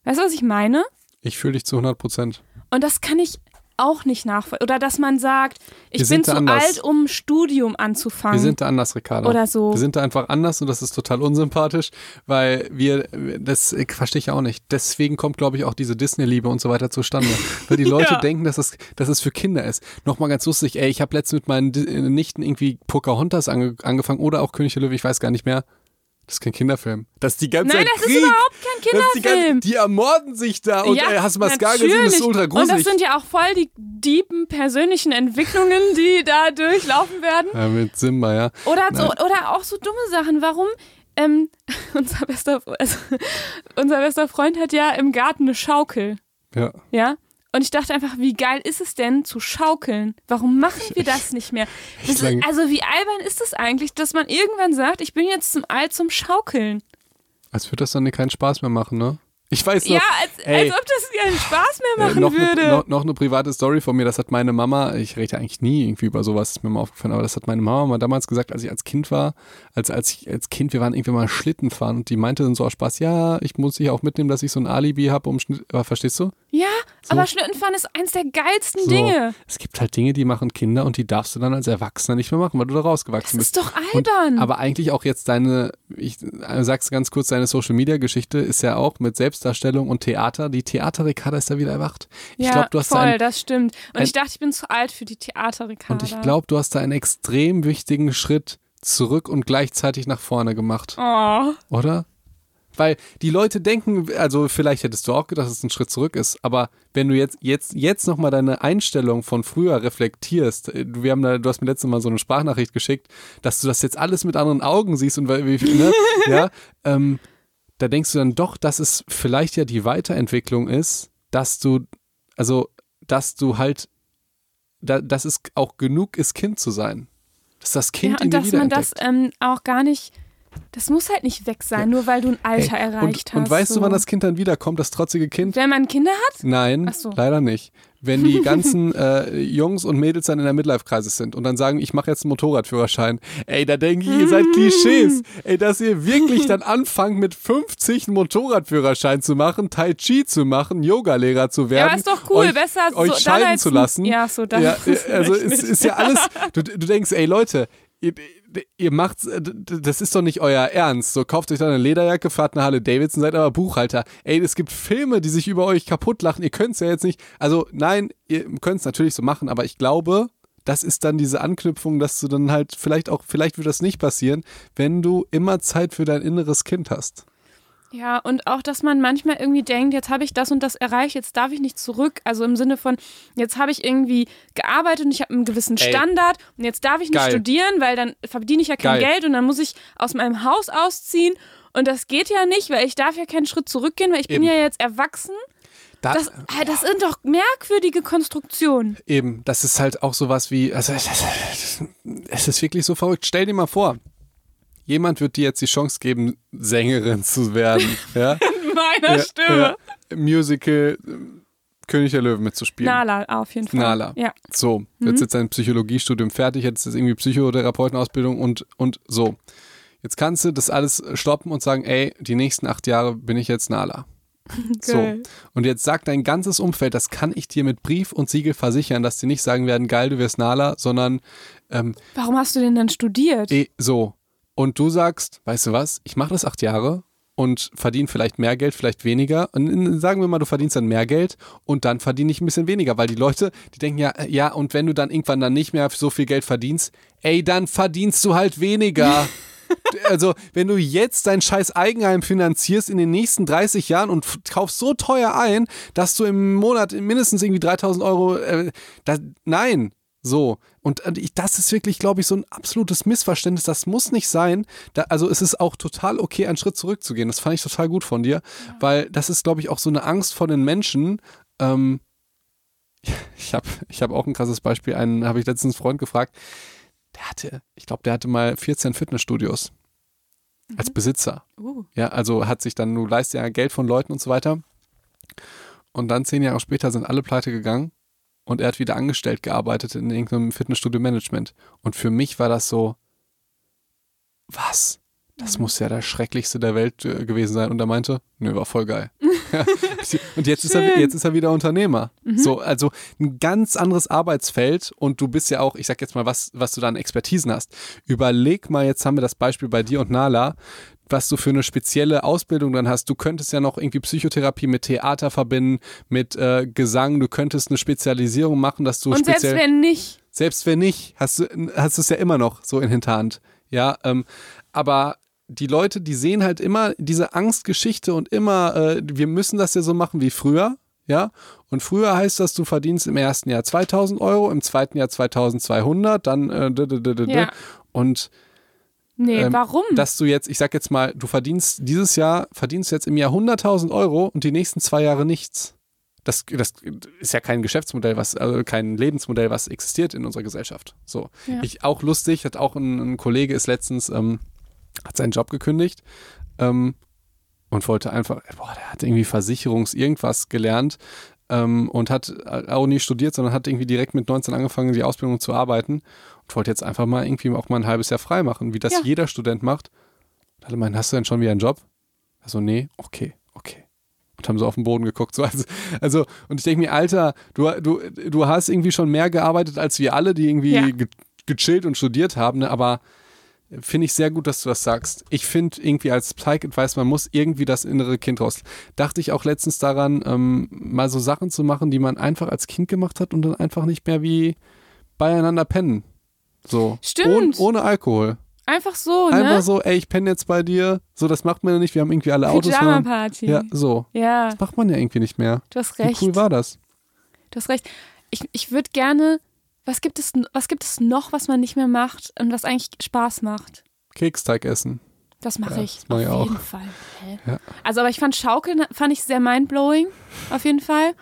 Weißt du, was ich meine? Ich fühle dich zu 100 Prozent. Und das kann ich auch nicht nachvollziehen. Oder dass man sagt, ich bin zu anders. alt, um ein Studium anzufangen. Wir sind da anders, Ricarda. Oder so. Wir sind da einfach anders und das ist total unsympathisch, weil wir, das äh, verstehe ich auch nicht. Deswegen kommt, glaube ich, auch diese Disney-Liebe und so weiter zustande. weil die Leute Ja. denken, dass es, dass es für Kinder ist. Nochmal ganz lustig, ey, ich habe letztens mit meinen Di- Nichten irgendwie Pocahontas ange angefangen oder auch König der Löwe, ich weiß gar nicht mehr. Das ist kein Kinderfilm. Das ist die ganze Nein, Zeit das Krieg. ist überhaupt kein die, Kinderfilm. ganze, die ermorden sich da und ja, ey, hast du mal Scar gesehen? Das ist ultra Und gruselig. das sind ja auch voll die deepen persönlichen Entwicklungen, die da durchlaufen werden. ja, mit Simba, ja. Oder, so, oder auch so dumme Sachen. Warum? Ähm, unser, bester, also, unser bester Freund hat ja im Garten eine Schaukel. Ja. Ja? Und ich dachte einfach, wie geil ist es denn zu schaukeln? Warum machen wir das nicht mehr? Das ist, also wie albern ist es eigentlich, dass man irgendwann sagt, ich bin jetzt zum alt zum Schaukeln? Als würde das dann keinen Spaß mehr machen, ne? Ich weiß noch, Ja, als, ey, als ob das keinen Spaß mehr Äh, machen noch, würde. Eine, noch, noch eine private Story von mir, das hat meine Mama, ich rede eigentlich nie irgendwie über sowas, ist mir mal aufgefallen, aber das hat meine Mama mal damals gesagt, als ich als Kind war, als, als ich als Kind, wir waren irgendwie mal Schlitten fahren und die meinte dann so aus Spaß, ja, ich muss dich auch mitnehmen, dass ich so ein Alibi habe, um Schnitt, aber verstehst du? ja, aber Schlittenfahren ist eins der geilsten So, Dinge. Es gibt halt Dinge, die machen Kinder und die darfst du dann als Erwachsener nicht mehr machen, weil du da Das rausgewachsen bist. ist doch Und, albern. aber eigentlich auch jetzt deine, ich äh, sag's ganz kurz, deine Social Media Geschichte ist ja auch mit Selbstdarstellung und Theater. Die Theater-Ricarda ist da wieder erwacht. Ich ja, glaube, du hast da voll, ein, das stimmt. Und ein- ich dachte, ich bin zu alt für die Theater, Ricarda. Und ich glaube, du hast da einen extrem wichtigen Schritt zurück und gleichzeitig nach vorne gemacht, Oh. oder? Weil die Leute denken, also vielleicht hättest du auch gedacht, dass es ein Schritt zurück ist, aber wenn du jetzt jetzt jetzt nochmal deine Einstellung von früher reflektierst, äh, wir haben da, du hast mir letztes Mal so eine Sprachnachricht geschickt, dass du das jetzt alles mit anderen Augen siehst und weil- wie, ne, ja, ähm, da denkst du dann doch, dass es vielleicht ja die Weiterentwicklung ist, dass du, also, dass du halt, da, dass es auch genug ist, Kind zu sein. Dass das Kind Ja, in und dass man das ähm, auch gar nicht, das muss halt nicht weg sein, nur weil du ein Alter Ey, erreicht und, hast. und weißt so. du, wann das Kind dann wiederkommt, das trotzige Kind? Wenn man Kinder hat? Nein, so. leider nicht. Wenn die ganzen äh, Jungs und Mädels dann in der Midlife-Kreise sind und dann sagen, ich mache jetzt einen Motorradführerschein. Ey, da denke ich, ihr seid Klischees. Ey, dass ihr wirklich dann anfangt, mit 50 einen Motorradführerschein zu machen, Tai Chi zu machen, Yoga-Lehrer zu Ja, werden. aber ist doch cool, euch, besser so, euch dann scheiden zu lassen. Ja, so dann. Ja, also es ist ja alles, du, du denkst, ey Leute, ihr, ihr macht, das ist doch nicht euer Ernst. So kauft euch dann eine Lederjacke, fahrt eine Halle Davidson, seid aber Buchhalter. Ey, es gibt Filme, die sich über euch kaputt lachen. Ihr könnt es ja jetzt nicht, also nein, ihr könnt es natürlich so machen, aber ich glaube, das ist dann diese Anknüpfung, dass du dann halt vielleicht auch, vielleicht wird das nicht passieren, wenn du immer Zeit für dein inneres Kind hast. Ja, und auch, dass man manchmal irgendwie denkt, jetzt habe ich das und das erreicht, jetzt darf ich nicht zurück. Also im Sinne von, jetzt habe ich irgendwie gearbeitet und ich habe einen gewissen Ey. Standard und jetzt darf ich nicht Geil. studieren, weil dann verdiene ich ja kein Geil. Geld und dann muss ich aus meinem Haus ausziehen. Und das geht ja nicht, weil ich darf ja keinen Schritt zurückgehen, weil ich Eben. bin ja jetzt erwachsen. Da, Das, äh, das sind doch merkwürdige Konstruktionen. Eben, das ist halt auch sowas wie, also das, das, es ist wirklich so verrückt. Stell dir mal vor, jemand wird dir jetzt die Chance geben, Sängerin zu werden, ja? Meiner ja, ja. Musical äh, König der Löwen mitzuspielen. Nala, auf jeden Fall. Nala. Ja. So, jetzt ist dein Psychologiestudium fertig, jetzt ist irgendwie Psychotherapeutenausbildung und, und so. Jetzt kannst du das alles stoppen und sagen, ey, die nächsten acht Jahre bin ich jetzt Nala. So. Geil. Und jetzt sagt dein ganzes Umfeld, das kann ich dir mit Brief und Siegel versichern, dass die nicht sagen werden, geil, du wirst Nala, sondern ähm, Warum hast du denn dann studiert? eh, so. Und du sagst, weißt du was, ich mache das acht Jahre und verdiene vielleicht mehr Geld, vielleicht weniger. Und sagen wir mal, du verdienst dann mehr Geld und dann verdiene ich ein bisschen weniger, weil die Leute, die denken ja, äh, ja, und wenn du dann irgendwann dann nicht mehr so viel Geld verdienst, ey, dann verdienst du halt weniger. also, wenn du jetzt dein scheiß Eigenheim finanzierst in den nächsten 30 Jahren und kaufst so teuer ein, dass du im Monat mindestens irgendwie 3000 Euro, äh, das, nein, so. Und ich, das ist wirklich, glaube ich, so ein absolutes Missverständnis. Das muss nicht sein. Da, also es ist auch total okay, einen Schritt zurückzugehen. Das fand ich total gut von dir, ja. weil das ist, glaube ich, auch so eine Angst vor den Menschen. Ähm, ich habe ich hab auch ein krasses Beispiel. Einen habe ich letztens einen Freund gefragt. Der hatte, ich glaube, der hatte mal 14 Fitnessstudios mhm. als Besitzer. Uh. Ja, also hat sich dann, du leistest ja Geld von Leuten und so weiter. Und dann zehn Jahre später sind alle pleite gegangen und er hat wieder angestellt gearbeitet in irgendeinem Fitnessstudio-Management. Und für mich war das so, was? Das mhm. muss ja der schrecklichste der Welt äh, gewesen sein. Und er meinte, nö, war voll geil. und jetzt ist, er, jetzt ist er wieder Unternehmer. Mhm. So, also ein ganz anderes Arbeitsfeld und du bist ja auch, ich sag jetzt mal, was, was du da an Expertisen hast. Überleg mal, jetzt haben wir das Beispiel bei dir und Nala was du für eine spezielle Ausbildung dann hast. Du könntest ja noch irgendwie Psychotherapie mit Theater verbinden, mit äh, Gesang. Du könntest eine Spezialisierung machen, dass du Und speziell. Selbst wenn nicht. Selbst wenn nicht, hast du hast es ja immer noch so in Hinterhand. Ja, ähm, aber die Leute, die sehen halt immer diese Angstgeschichte und immer, äh, wir müssen das ja so machen wie früher. Ja, und früher heißt das, du verdienst im ersten Jahr 2000 Euro, im zweiten Jahr 2200, dann äh, ja. und Nee, ähm, warum? Dass du jetzt, ich sag jetzt mal, du verdienst dieses Jahr, verdienst jetzt im Jahr 100.000 Euro und die nächsten zwei Jahre nichts. Das, das ist ja kein Geschäftsmodell, was, also kein Lebensmodell, was existiert in unserer Gesellschaft. So. Ja. Ich, auch lustig, hat auch ein, ein Kollege ist letztens, ähm, hat seinen Job gekündigt ähm, und wollte einfach, boah, der hat irgendwie Versicherungs irgendwas gelernt ähm, und hat auch nie studiert, sondern hat irgendwie direkt mit 19 angefangen, die Ausbildung zu arbeiten und wollte jetzt einfach mal irgendwie auch mal ein halbes Jahr frei machen, wie das ja. jeder Student macht. Und alle meinen, hast du denn schon wieder einen Job? Also, nee, okay, okay. Und haben so auf den Boden geguckt. So, also, also und ich denke mir, Alter, du, du, du hast irgendwie schon mehr gearbeitet als wir alle, die irgendwie ja. ge gechillt und studiert haben, ne? aber finde ich sehr gut, dass du das sagst. Ich finde irgendwie als Psych-Advice, man muss irgendwie das innere Kind raus. Dachte ich auch letztens daran, ähm, mal so Sachen zu machen, die man einfach als Kind gemacht hat und dann einfach nicht mehr wie beieinander pennen. So. Stimmt. Ohne, ohne Alkohol. Einfach so, ne? Einfach so, ey, ich penne jetzt bei dir. So, das macht man ja nicht. Wir haben irgendwie alle Autos. Pyjama-Party. Ja, so. Ja. Das macht man ja irgendwie nicht mehr. Du hast recht. Wie cool war das? Du hast recht. Ich, ich würde gerne, was gibt, es, was gibt es noch, was man nicht mehr macht und was eigentlich Spaß macht? Keksteig essen. Das mache ja, ich. Das mach ich auf auch. jeden Fall. Ja. Also, aber ich fand Schaukeln, fand ich sehr mindblowing. Auf jeden Fall.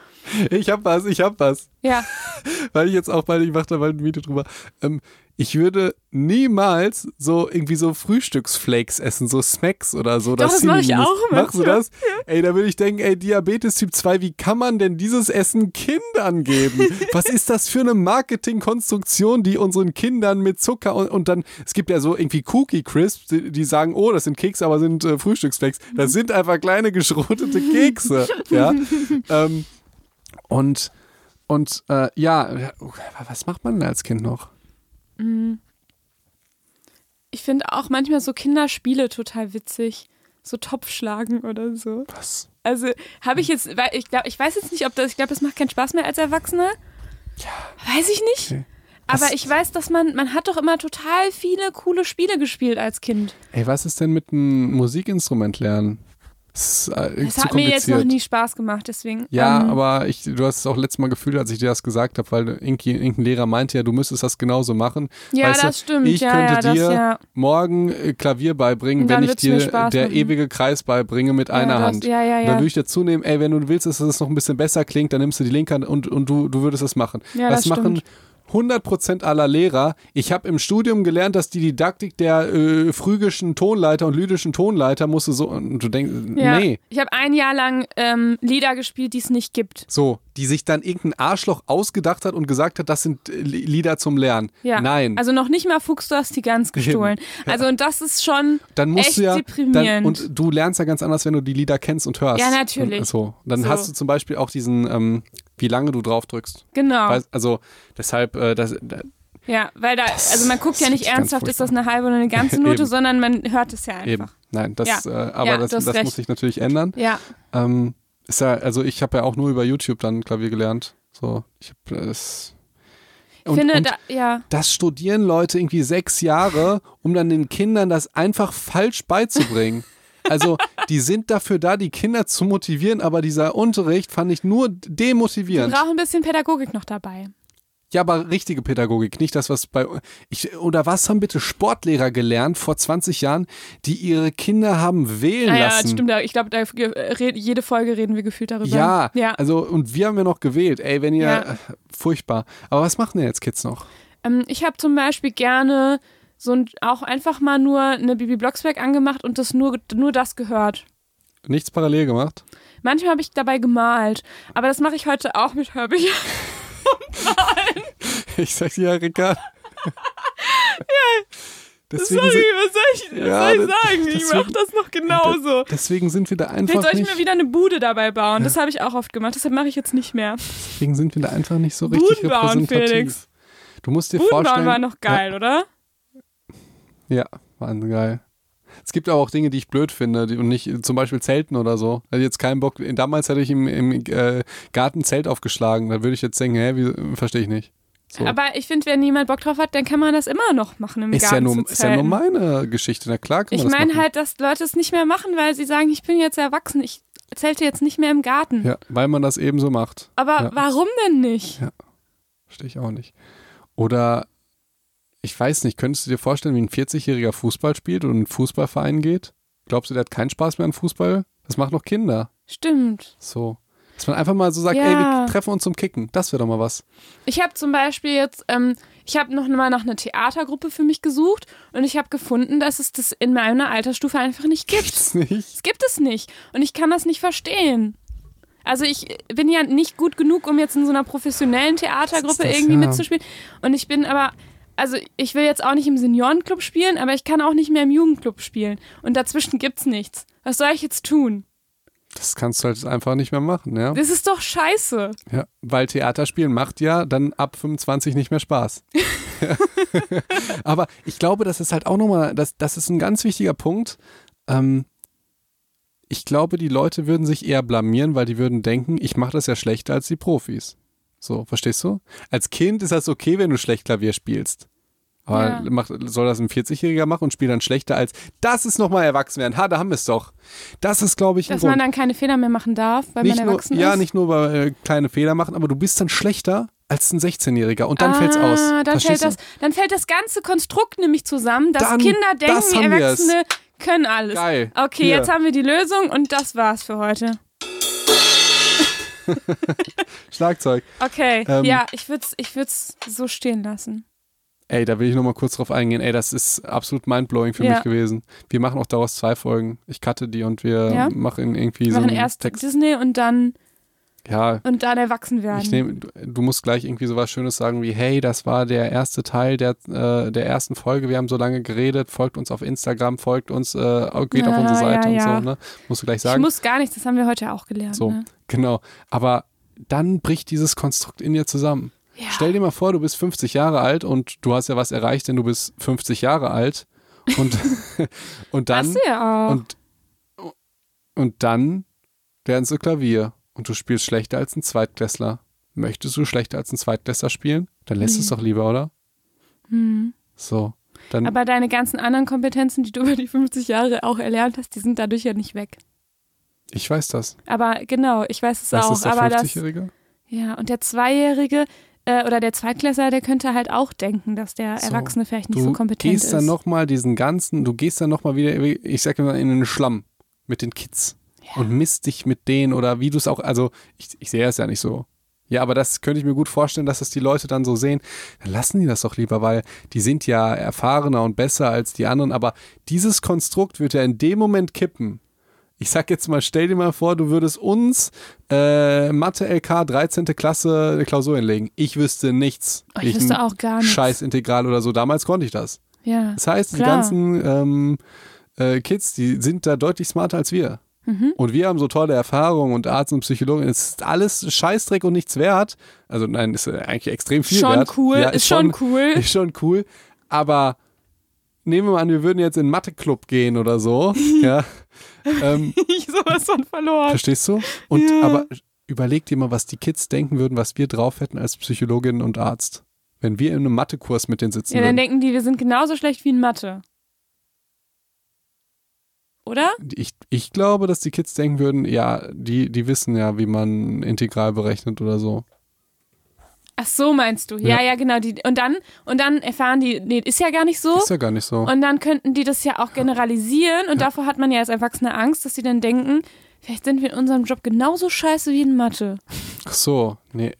Ich hab was, ich hab was. Ja. Weil ich jetzt auch bald, ich mache da bald ein Video drüber. Ähm, ich würde niemals so irgendwie so Frühstücksflakes essen, so Smacks oder so. Doch, das mache ich auch. Machst du das? Ja. Ey, da würde ich denken, ey, Diabetes Typ 2, wie kann man denn dieses Essen Kindern geben? Was ist das für eine Marketingkonstruktion, die unseren Kindern mit Zucker und, und dann, es gibt ja so irgendwie Cookie Crisps, die, die sagen, oh, das sind Kekse, aber sind äh, Frühstücksflakes. Das sind einfach kleine geschrotete Kekse. ja. ähm, und und äh, ja, was macht man denn als Kind noch? Ich finde auch manchmal so Kinderspiele total witzig. So Topfschlagen oder so. Was? Also habe ich jetzt, ich glaube, ich weiß jetzt nicht, ob das, ich glaube, das macht keinen Spaß mehr als Erwachsener. Ja. Weiß ich nicht. Okay. Aber ich weiß, dass man, man hat doch immer total viele coole Spiele gespielt als Kind. Ey, was ist denn mit einem Musikinstrument lernen? Das, äh, das hat mir jetzt noch nie Spaß gemacht, deswegen. Ja, ähm, aber ich, du hast es auch letztes Mal gefühlt, als ich dir das gesagt habe, weil irgendein Lehrer meinte ja, du müsstest das genauso machen. Ja, weißt das du, stimmt. Ich ja, könnte ja, dir das, ja. morgen äh, Klavier beibringen, wenn ich dir der machen. ewige Kreis beibringe mit einer das, Hand. Ja, ja, ja. Dann würde ich dir zunehmen, ey, wenn du willst, dass es noch ein bisschen besser klingt, dann nimmst du die linke Hand und, und du, du würdest es machen. Ja, das, das machen stimmt. 100% aller Lehrer. Ich habe im Studium gelernt, dass die Didaktik der äh, phrygischen Tonleiter und lydischen Tonleiter musste so. Und du denkst, ja. nee. Ich habe ein Jahr lang ähm, Lieder gespielt, die es nicht gibt. So, die sich dann irgendein Arschloch ausgedacht hat und gesagt hat, das sind äh, Lieder zum Lernen. Ja. Nein. Also noch nicht mal Fuchs, du hast die ganz gestohlen. Ja. Also und das ist schon dann musst echt du ja, deprimierend. Dann, und du lernst ja ganz anders, wenn du die Lieder kennst und hörst. Ja, natürlich. Und, so. Dann So. hast du zum Beispiel auch diesen, ähm, wie lange du drauf drückst. Genau. Weil, also deshalb, äh, das, Ja, weil da, also man guckt ja nicht ernsthaft, ist das eine halbe oder eine ganze Note, sondern man hört es ja einfach. Eben. Nein, das, Ja. äh, aber Ja, das, das recht. muss sich natürlich ändern. Ja, Ähm, ist ja, also ich habe ja auch nur über YouTube dann Klavier gelernt. So, ich habe das. ich Und, finde, und da, ja, das studieren Leute irgendwie sechs Jahre, um dann den Kindern das einfach falsch beizubringen. Also, die sind dafür da, die Kinder zu motivieren, aber dieser Unterricht fand ich nur wir demotivierend. brauchen ein bisschen Pädagogik noch dabei. Ja, aber richtige Pädagogik, nicht das, was bei. Ich, oder was haben bitte Sportlehrer gelernt vor 20 Jahren, die ihre Kinder haben wählen Naja, lassen? das stimmt. Ich glaube, jede Folge reden wir gefühlt darüber. Ja, ja. also und wir haben ja noch gewählt. Ey, wenn ihr Ja. äh, furchtbar. Aber was machen denn jetzt Kids noch? Ähm, ich habe zum Beispiel gerne so ein, auch einfach mal nur eine Bibi Blocksberg angemacht und das nur, nur das gehört. Nichts parallel gemacht? Manchmal habe ich dabei gemalt, aber das mache ich heute auch mit Hörbüchern. Ich sag dir ja, Rickard. Deswegen, Sorry, was soll ich, was Ja, soll ich sagen? Ich deswegen- mache das noch genauso. deswegen sind wir da Vielleicht einfach soll ich mir wieder eine Bude dabei bauen. Das habe ich auch oft gemacht. Deshalb mache ich jetzt nicht mehr. Deswegen sind wir da einfach nicht so richtig Buden bauen, repräsentativ. Felix. Du musst dir Buden vorstellen. bauen war noch geil, oder? Ja, waren geil. Es gibt aber auch Dinge, die ich blöd finde die, und nicht zum Beispiel Zelten oder so. Ich jetzt keinen Bock. Damals hätte ich im, im äh, Garten Zelt aufgeschlagen. Da würde ich jetzt denken, hä, wie, verstehe ich nicht. So. Aber ich finde, wenn niemand Bock drauf hat, dann kann man das immer noch machen im ist, Garten ja nur, ist ja nur meine Geschichte. Na klar kann Ich man meine halt, dass Leute es nicht mehr machen, weil sie sagen, ich bin jetzt erwachsen, ich zelte jetzt nicht mehr im Garten. Ja, weil man das eben so macht. Aber Ja. warum denn nicht? Verstehe ich auch nicht. Oder ich weiß nicht, könntest du dir vorstellen, wie ein 40-jähriger Fußball spielt und in einen Fußballverein geht? Glaubst du, der hat keinen Spaß mehr an Fußball? Das macht noch Kinder. Stimmt. So. Dass man einfach mal so sagt, Ja. ey, wir treffen uns zum Kicken. Das wäre doch mal was. Ich habe zum Beispiel jetzt, ähm, ich habe noch mal nach einer Theatergruppe für mich gesucht und ich habe gefunden, dass es das in meiner Altersstufe einfach nicht gibt. Gibt's nicht. Es gibt es nicht. Und ich kann das nicht verstehen. Also ich bin ja nicht gut genug, um jetzt in so einer professionellen Theatergruppe Das irgendwie ja. mitzuspielen. Und ich bin aber, also ich will jetzt auch nicht im Seniorenclub spielen, aber ich kann auch nicht mehr im Jugendclub spielen. Und dazwischen gibt's nichts. Was soll ich jetzt tun? Das kannst du halt einfach nicht mehr machen, ja? Das ist doch scheiße. ja. Weil Theaterspielen macht ja dann ab 25 nicht mehr Spaß. Aber ich glaube, das ist halt auch nochmal, das, das ist ein ganz wichtiger Punkt. Ähm, ich glaube, die Leute würden sich eher blamieren, weil die würden denken, ich mache das ja schlechter als die Profis. So, verstehst du? Als Kind ist das okay, wenn du schlecht Klavier spielst. Aber Ja. macht, soll das ein 40-Jähriger machen und spielt dann schlechter als, das ist nochmal erwachsen werden. Ha, da haben wir es doch. Das ist, glaube ich, ein Dass Grund. man dann keine Fehler mehr machen darf, weil nicht man nur, erwachsen ja, ist. nicht nur bei äh, kleine Fehler machen, aber du bist dann schlechter als ein 16-Jähriger und dann ah, fällt's aus. Dann fällt, das, du? dann fällt das ganze Konstrukt nämlich zusammen, dass Dann- Kinder das denken, es. Erwachsene können alles. Geil. Okay, Hier. jetzt haben wir die Lösung und das war's für heute. Schlagzeug. Okay, Ähm, ja, ich würde es ich würd's so stehen lassen. Ey, da will ich nochmal kurz drauf eingehen. Ey, das ist absolut mindblowing für Ja. mich gewesen. Wir machen auch daraus zwei Folgen. Ich cutte die und wir Ja. machen irgendwie Wir so machen einen erst Text. Disney und dann, Ja, und dann erwachsen werden. ich nehme, du, musst gleich irgendwie sowas Schönes sagen wie, hey, das war der erste Teil der, äh, der ersten Folge. Wir haben so lange geredet. Folgt uns auf Instagram, folgt uns, äh, geht auf Ah, unsere Seite ja, und ja. so. Ne? Musst du gleich ich sagen. muss gar nichts, das haben wir heute auch gelernt. So, Ne? genau. Aber dann bricht dieses Konstrukt in dir zusammen. Ja. Stell dir mal vor, du bist 50 Jahre alt und du hast ja was erreicht, denn du bist 50 Jahre alt. Und, und dann, Hast du ja auch. und, und dann lernst du Klavier und du spielst schlechter als ein Zweitklässler. Möchtest du schlechter als ein Zweitklässler spielen? Dann lässt es Nee. doch lieber, oder? hm. So. Dann, Aber deine ganzen anderen Kompetenzen, die du über die 50 Jahre auch erlernt hast, die sind dadurch ja nicht weg. ich weiß das. Aber genau, ich weiß es auch. ist der aber das, 50-Jährige? ja, und der Zweijährige äh, oder der Zweitklässler, der könnte halt auch denken, dass der So, Erwachsene vielleicht nicht Du so kompetent gehst ist. dann nochmal diesen ganzen, du gehst dann nochmal wieder, ich sag immer, in den Schlamm mit den Kids und misst dich mit denen oder wie du es auch, also ich, ich sehe es ja nicht so. Ja, aber das könnte ich mir gut vorstellen, dass das die Leute dann so sehen. Dann lassen die das doch lieber, weil die sind ja erfahrener und besser als die anderen. Aber dieses Konstrukt wird ja in dem Moment kippen. Ich sag jetzt mal, stell dir mal vor, du würdest uns äh, Mathe LK 13. Klasse eine Klausur hinlegen. Ich wüsste nichts. Oh, ich wüsste ein auch gar nichts. Scheißintegral oder so. Damals konnte ich das. Ja. Das heißt, die Klar. ganzen ähm, äh, Kids, die sind da deutlich smarter als wir. Mhm. Und wir haben so tolle Erfahrungen und Arzt und Psychologen. Es ist alles Scheißdreck und nichts wert. Also nein, ist äh, eigentlich extrem viel Schon wert. cool, Ja, ist schon cool. Ist schon cool. Aber nehmen wir mal an, wir würden jetzt in einen Mathe-Club gehen oder so. ja. Ähm, ich sowas von verloren. verstehst du? Und Ja. aber überleg dir mal, was die Kids denken würden, was wir drauf hätten als Psychologin und Arzt. Wenn wir in einem Mathekurs mit denen sitzen Ja, dann würden. denken die, wir sind genauso schlecht wie in Mathe. Oder? Ich, ich glaube, dass die Kids denken würden, ja, die, die wissen ja, wie man Integral berechnet oder so. Ach so, meinst du? Ja, Ja. ja, genau. Die, und, dann, und dann erfahren die, nee, ist ja gar nicht so. Ist ja gar nicht so. Und dann könnten die das ja auch generalisieren. Und davor hat man ja als Erwachsener Angst, dass sie dann denken, vielleicht sind wir in unserem Job genauso scheiße wie in Mathe. Ach so, nee,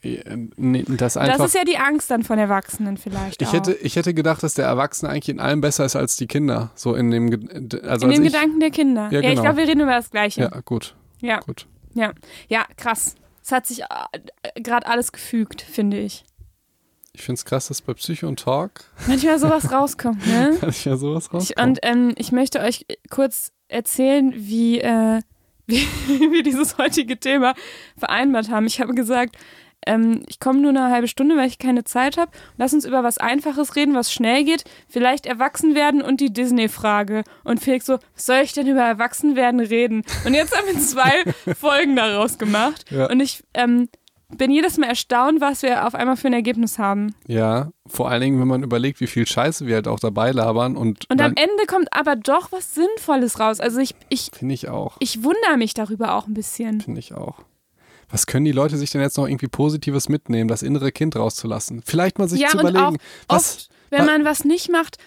nee das einfach. das ist ja die Angst dann von Erwachsenen vielleicht ich auch. hätte, ich hätte gedacht, dass der Erwachsene eigentlich in allem besser ist als die Kinder. So in dem, also in als den ich, Gedanken der Kinder. Ja, Ja, ich genau. glaube, wir reden über das Gleiche. Ja, gut, Ja, gut. ja, ja, krass. Es hat sich äh, gerade alles gefügt, finde ich. Ich finde es krass, dass bei Psycho und Talk Manchmal sowas rauskommt, ne? ich ja sowas Ich, rauskommen. und ähm, ich möchte euch kurz erzählen, wie, äh, wie wir dieses heutige Thema vereinbart haben. Ich habe gesagt, ähm, ich komme nur eine halbe Stunde, weil ich keine Zeit habe. Lass uns über was Einfaches reden, was schnell geht. Vielleicht erwachsen werden und die Disney-Frage. Und Felix so, was soll ich denn über Erwachsenwerden reden? Und jetzt haben wir zwei Folgen daraus gemacht. Ja. Und ich ähm, bin jedes Mal erstaunt, was wir auf einmal für ein Ergebnis haben. ja, vor allen Dingen, wenn man überlegt, wie viel Scheiße wir halt auch dabei labern und, Und am Ende kommt aber doch was Sinnvolles raus. Also ich, ich, finde ich auch, ich wundere mich darüber auch ein bisschen. finde ich auch. Was können die Leute sich denn jetzt noch irgendwie Positives mitnehmen, das innere Kind rauszulassen? Vielleicht mal sich ja, zu und überlegen, auch was, oft, wenn man was nicht macht,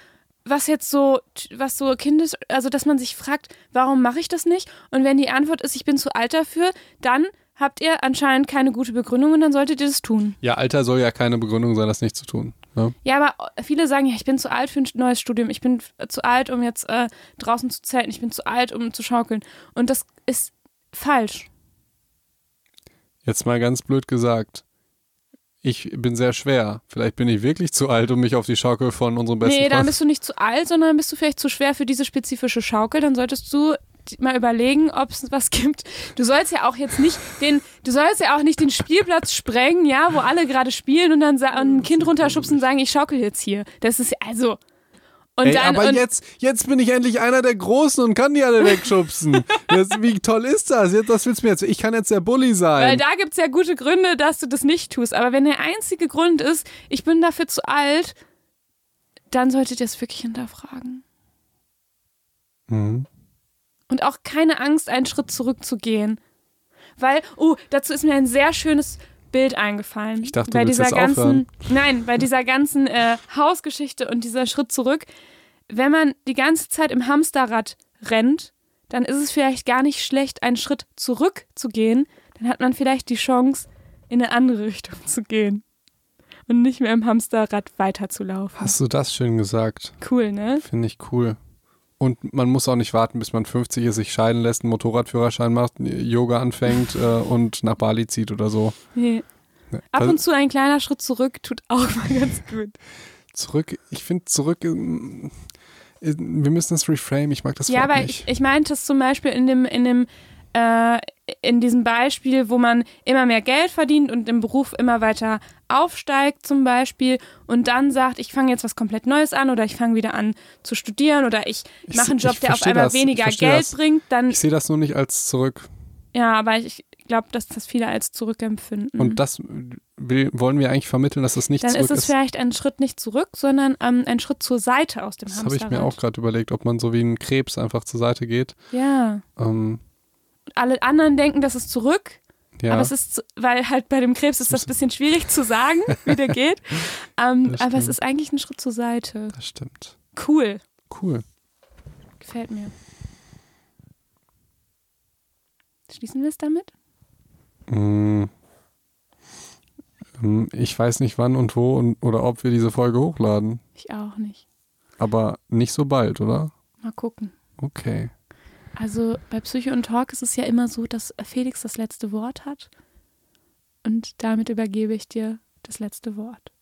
was jetzt so, was so Kindes, also dass man sich fragt, warum mache ich das nicht? Und wenn die Antwort ist, ich bin zu alt dafür, dann habt ihr anscheinend keine gute Begründung und dann solltet ihr das tun. ja, Alter soll ja keine Begründung sein, das nicht zu tun. Ne? Ja, aber viele sagen ja, ich bin zu alt für ein neues Studium, ich bin zu alt, um jetzt äh, draußen zu zelten, ich bin zu alt, um zu schaukeln. Und das ist falsch. Jetzt mal ganz blöd gesagt. Ich bin sehr schwer. Vielleicht bin ich wirklich zu alt, um mich auf die Schaukel von unserem besten Nee, dann Freund. bist du nicht zu alt, sondern bist du vielleicht zu schwer für diese spezifische Schaukel. Dann solltest du mal überlegen, ob es was gibt. Du sollst ja auch jetzt nicht den, du sollst ja auch nicht den Spielplatz sprengen, ja, wo alle gerade spielen und dann ein Kind runterschubsen und sagen, ich schaukel jetzt hier. Das ist also. Und Ey, dann, aber und, jetzt, jetzt bin ich endlich einer der Großen und kann die alle wegschubsen. das, wie toll ist das? Jetzt, das willst du mir jetzt. Ich kann jetzt der Bully weil sein. da gibt es ja gute Gründe, dass du das nicht tust. Aber wenn der einzige Grund ist, ich bin dafür zu alt, dann solltet ihr es wirklich hinterfragen. Mhm. Und auch keine Angst, einen Schritt zurückzugehen. Weil, oh, dazu ist mir ein sehr schönes Bild eingefallen. Ich dachte, du bei willst dieser ganzen, aufhören. nein, bei dieser ganzen äh, Hausgeschichte und dieser Schritt zurück. Wenn man die ganze Zeit im Hamsterrad rennt, dann ist es vielleicht gar nicht schlecht, einen Schritt zurückzugehen. Dann hat man vielleicht die Chance, in eine andere Richtung zu gehen. Und nicht mehr im Hamsterrad weiterzulaufen. Hast du das schön gesagt? Cool, ne? Finde ich cool. Und man muss auch nicht warten, bis man 50 ist, sich scheiden lässt, einen Motorradführerschein macht, Yoga anfängt äh, und nach Bali zieht oder so. Nee. Ne, Ab und zu ein kleiner Schritt zurück tut auch mal ganz gut. zurück, ich finde zurück, ähm, äh, wir müssen das reframe, ich mag das Ja, Wort aber nicht. ich, ich meinte es zum Beispiel in dem, in dem, äh, in diesem Beispiel, wo man immer mehr Geld verdient und im Beruf immer weiter aufsteigt zum Beispiel und dann sagt, ich fange jetzt was komplett Neues an oder ich fange wieder an zu studieren oder ich, mache einen Job, ich der auf einmal das, weniger Geld das. bringt, dann, Ich sehe das nur nicht als zurück. ja, aber ich glaube, dass das viele als zurückempfinden. Und das wollen wir eigentlich vermitteln, dass das nicht dann ist zurück es vielleicht ein Schritt nicht zurück, sondern ähm, ein Schritt zur Seite aus dem Das habe ich mir auch gerade überlegt, ob man so wie ein Krebs einfach zur Seite geht. Ja. Ähm, Alle anderen denken, das ist zurück, ja, Aber es ist, weil halt bei dem Krebs ist das ein bisschen schwierig zu sagen, wie der geht. Ähm, aber es ist eigentlich ein Schritt zur Seite. das stimmt. Cool. Cool. Gefällt mir. Schließen wir es damit? Mm. Ähm, Ich weiß nicht wann und wo und, oder ob wir diese Folge hochladen. Ich auch nicht. Aber nicht so bald, oder? Mal gucken. Okay. Also bei Psycho und Talk ist es ja immer so, dass Felix das letzte Wort hat. Und damit übergebe ich dir das letzte Wort.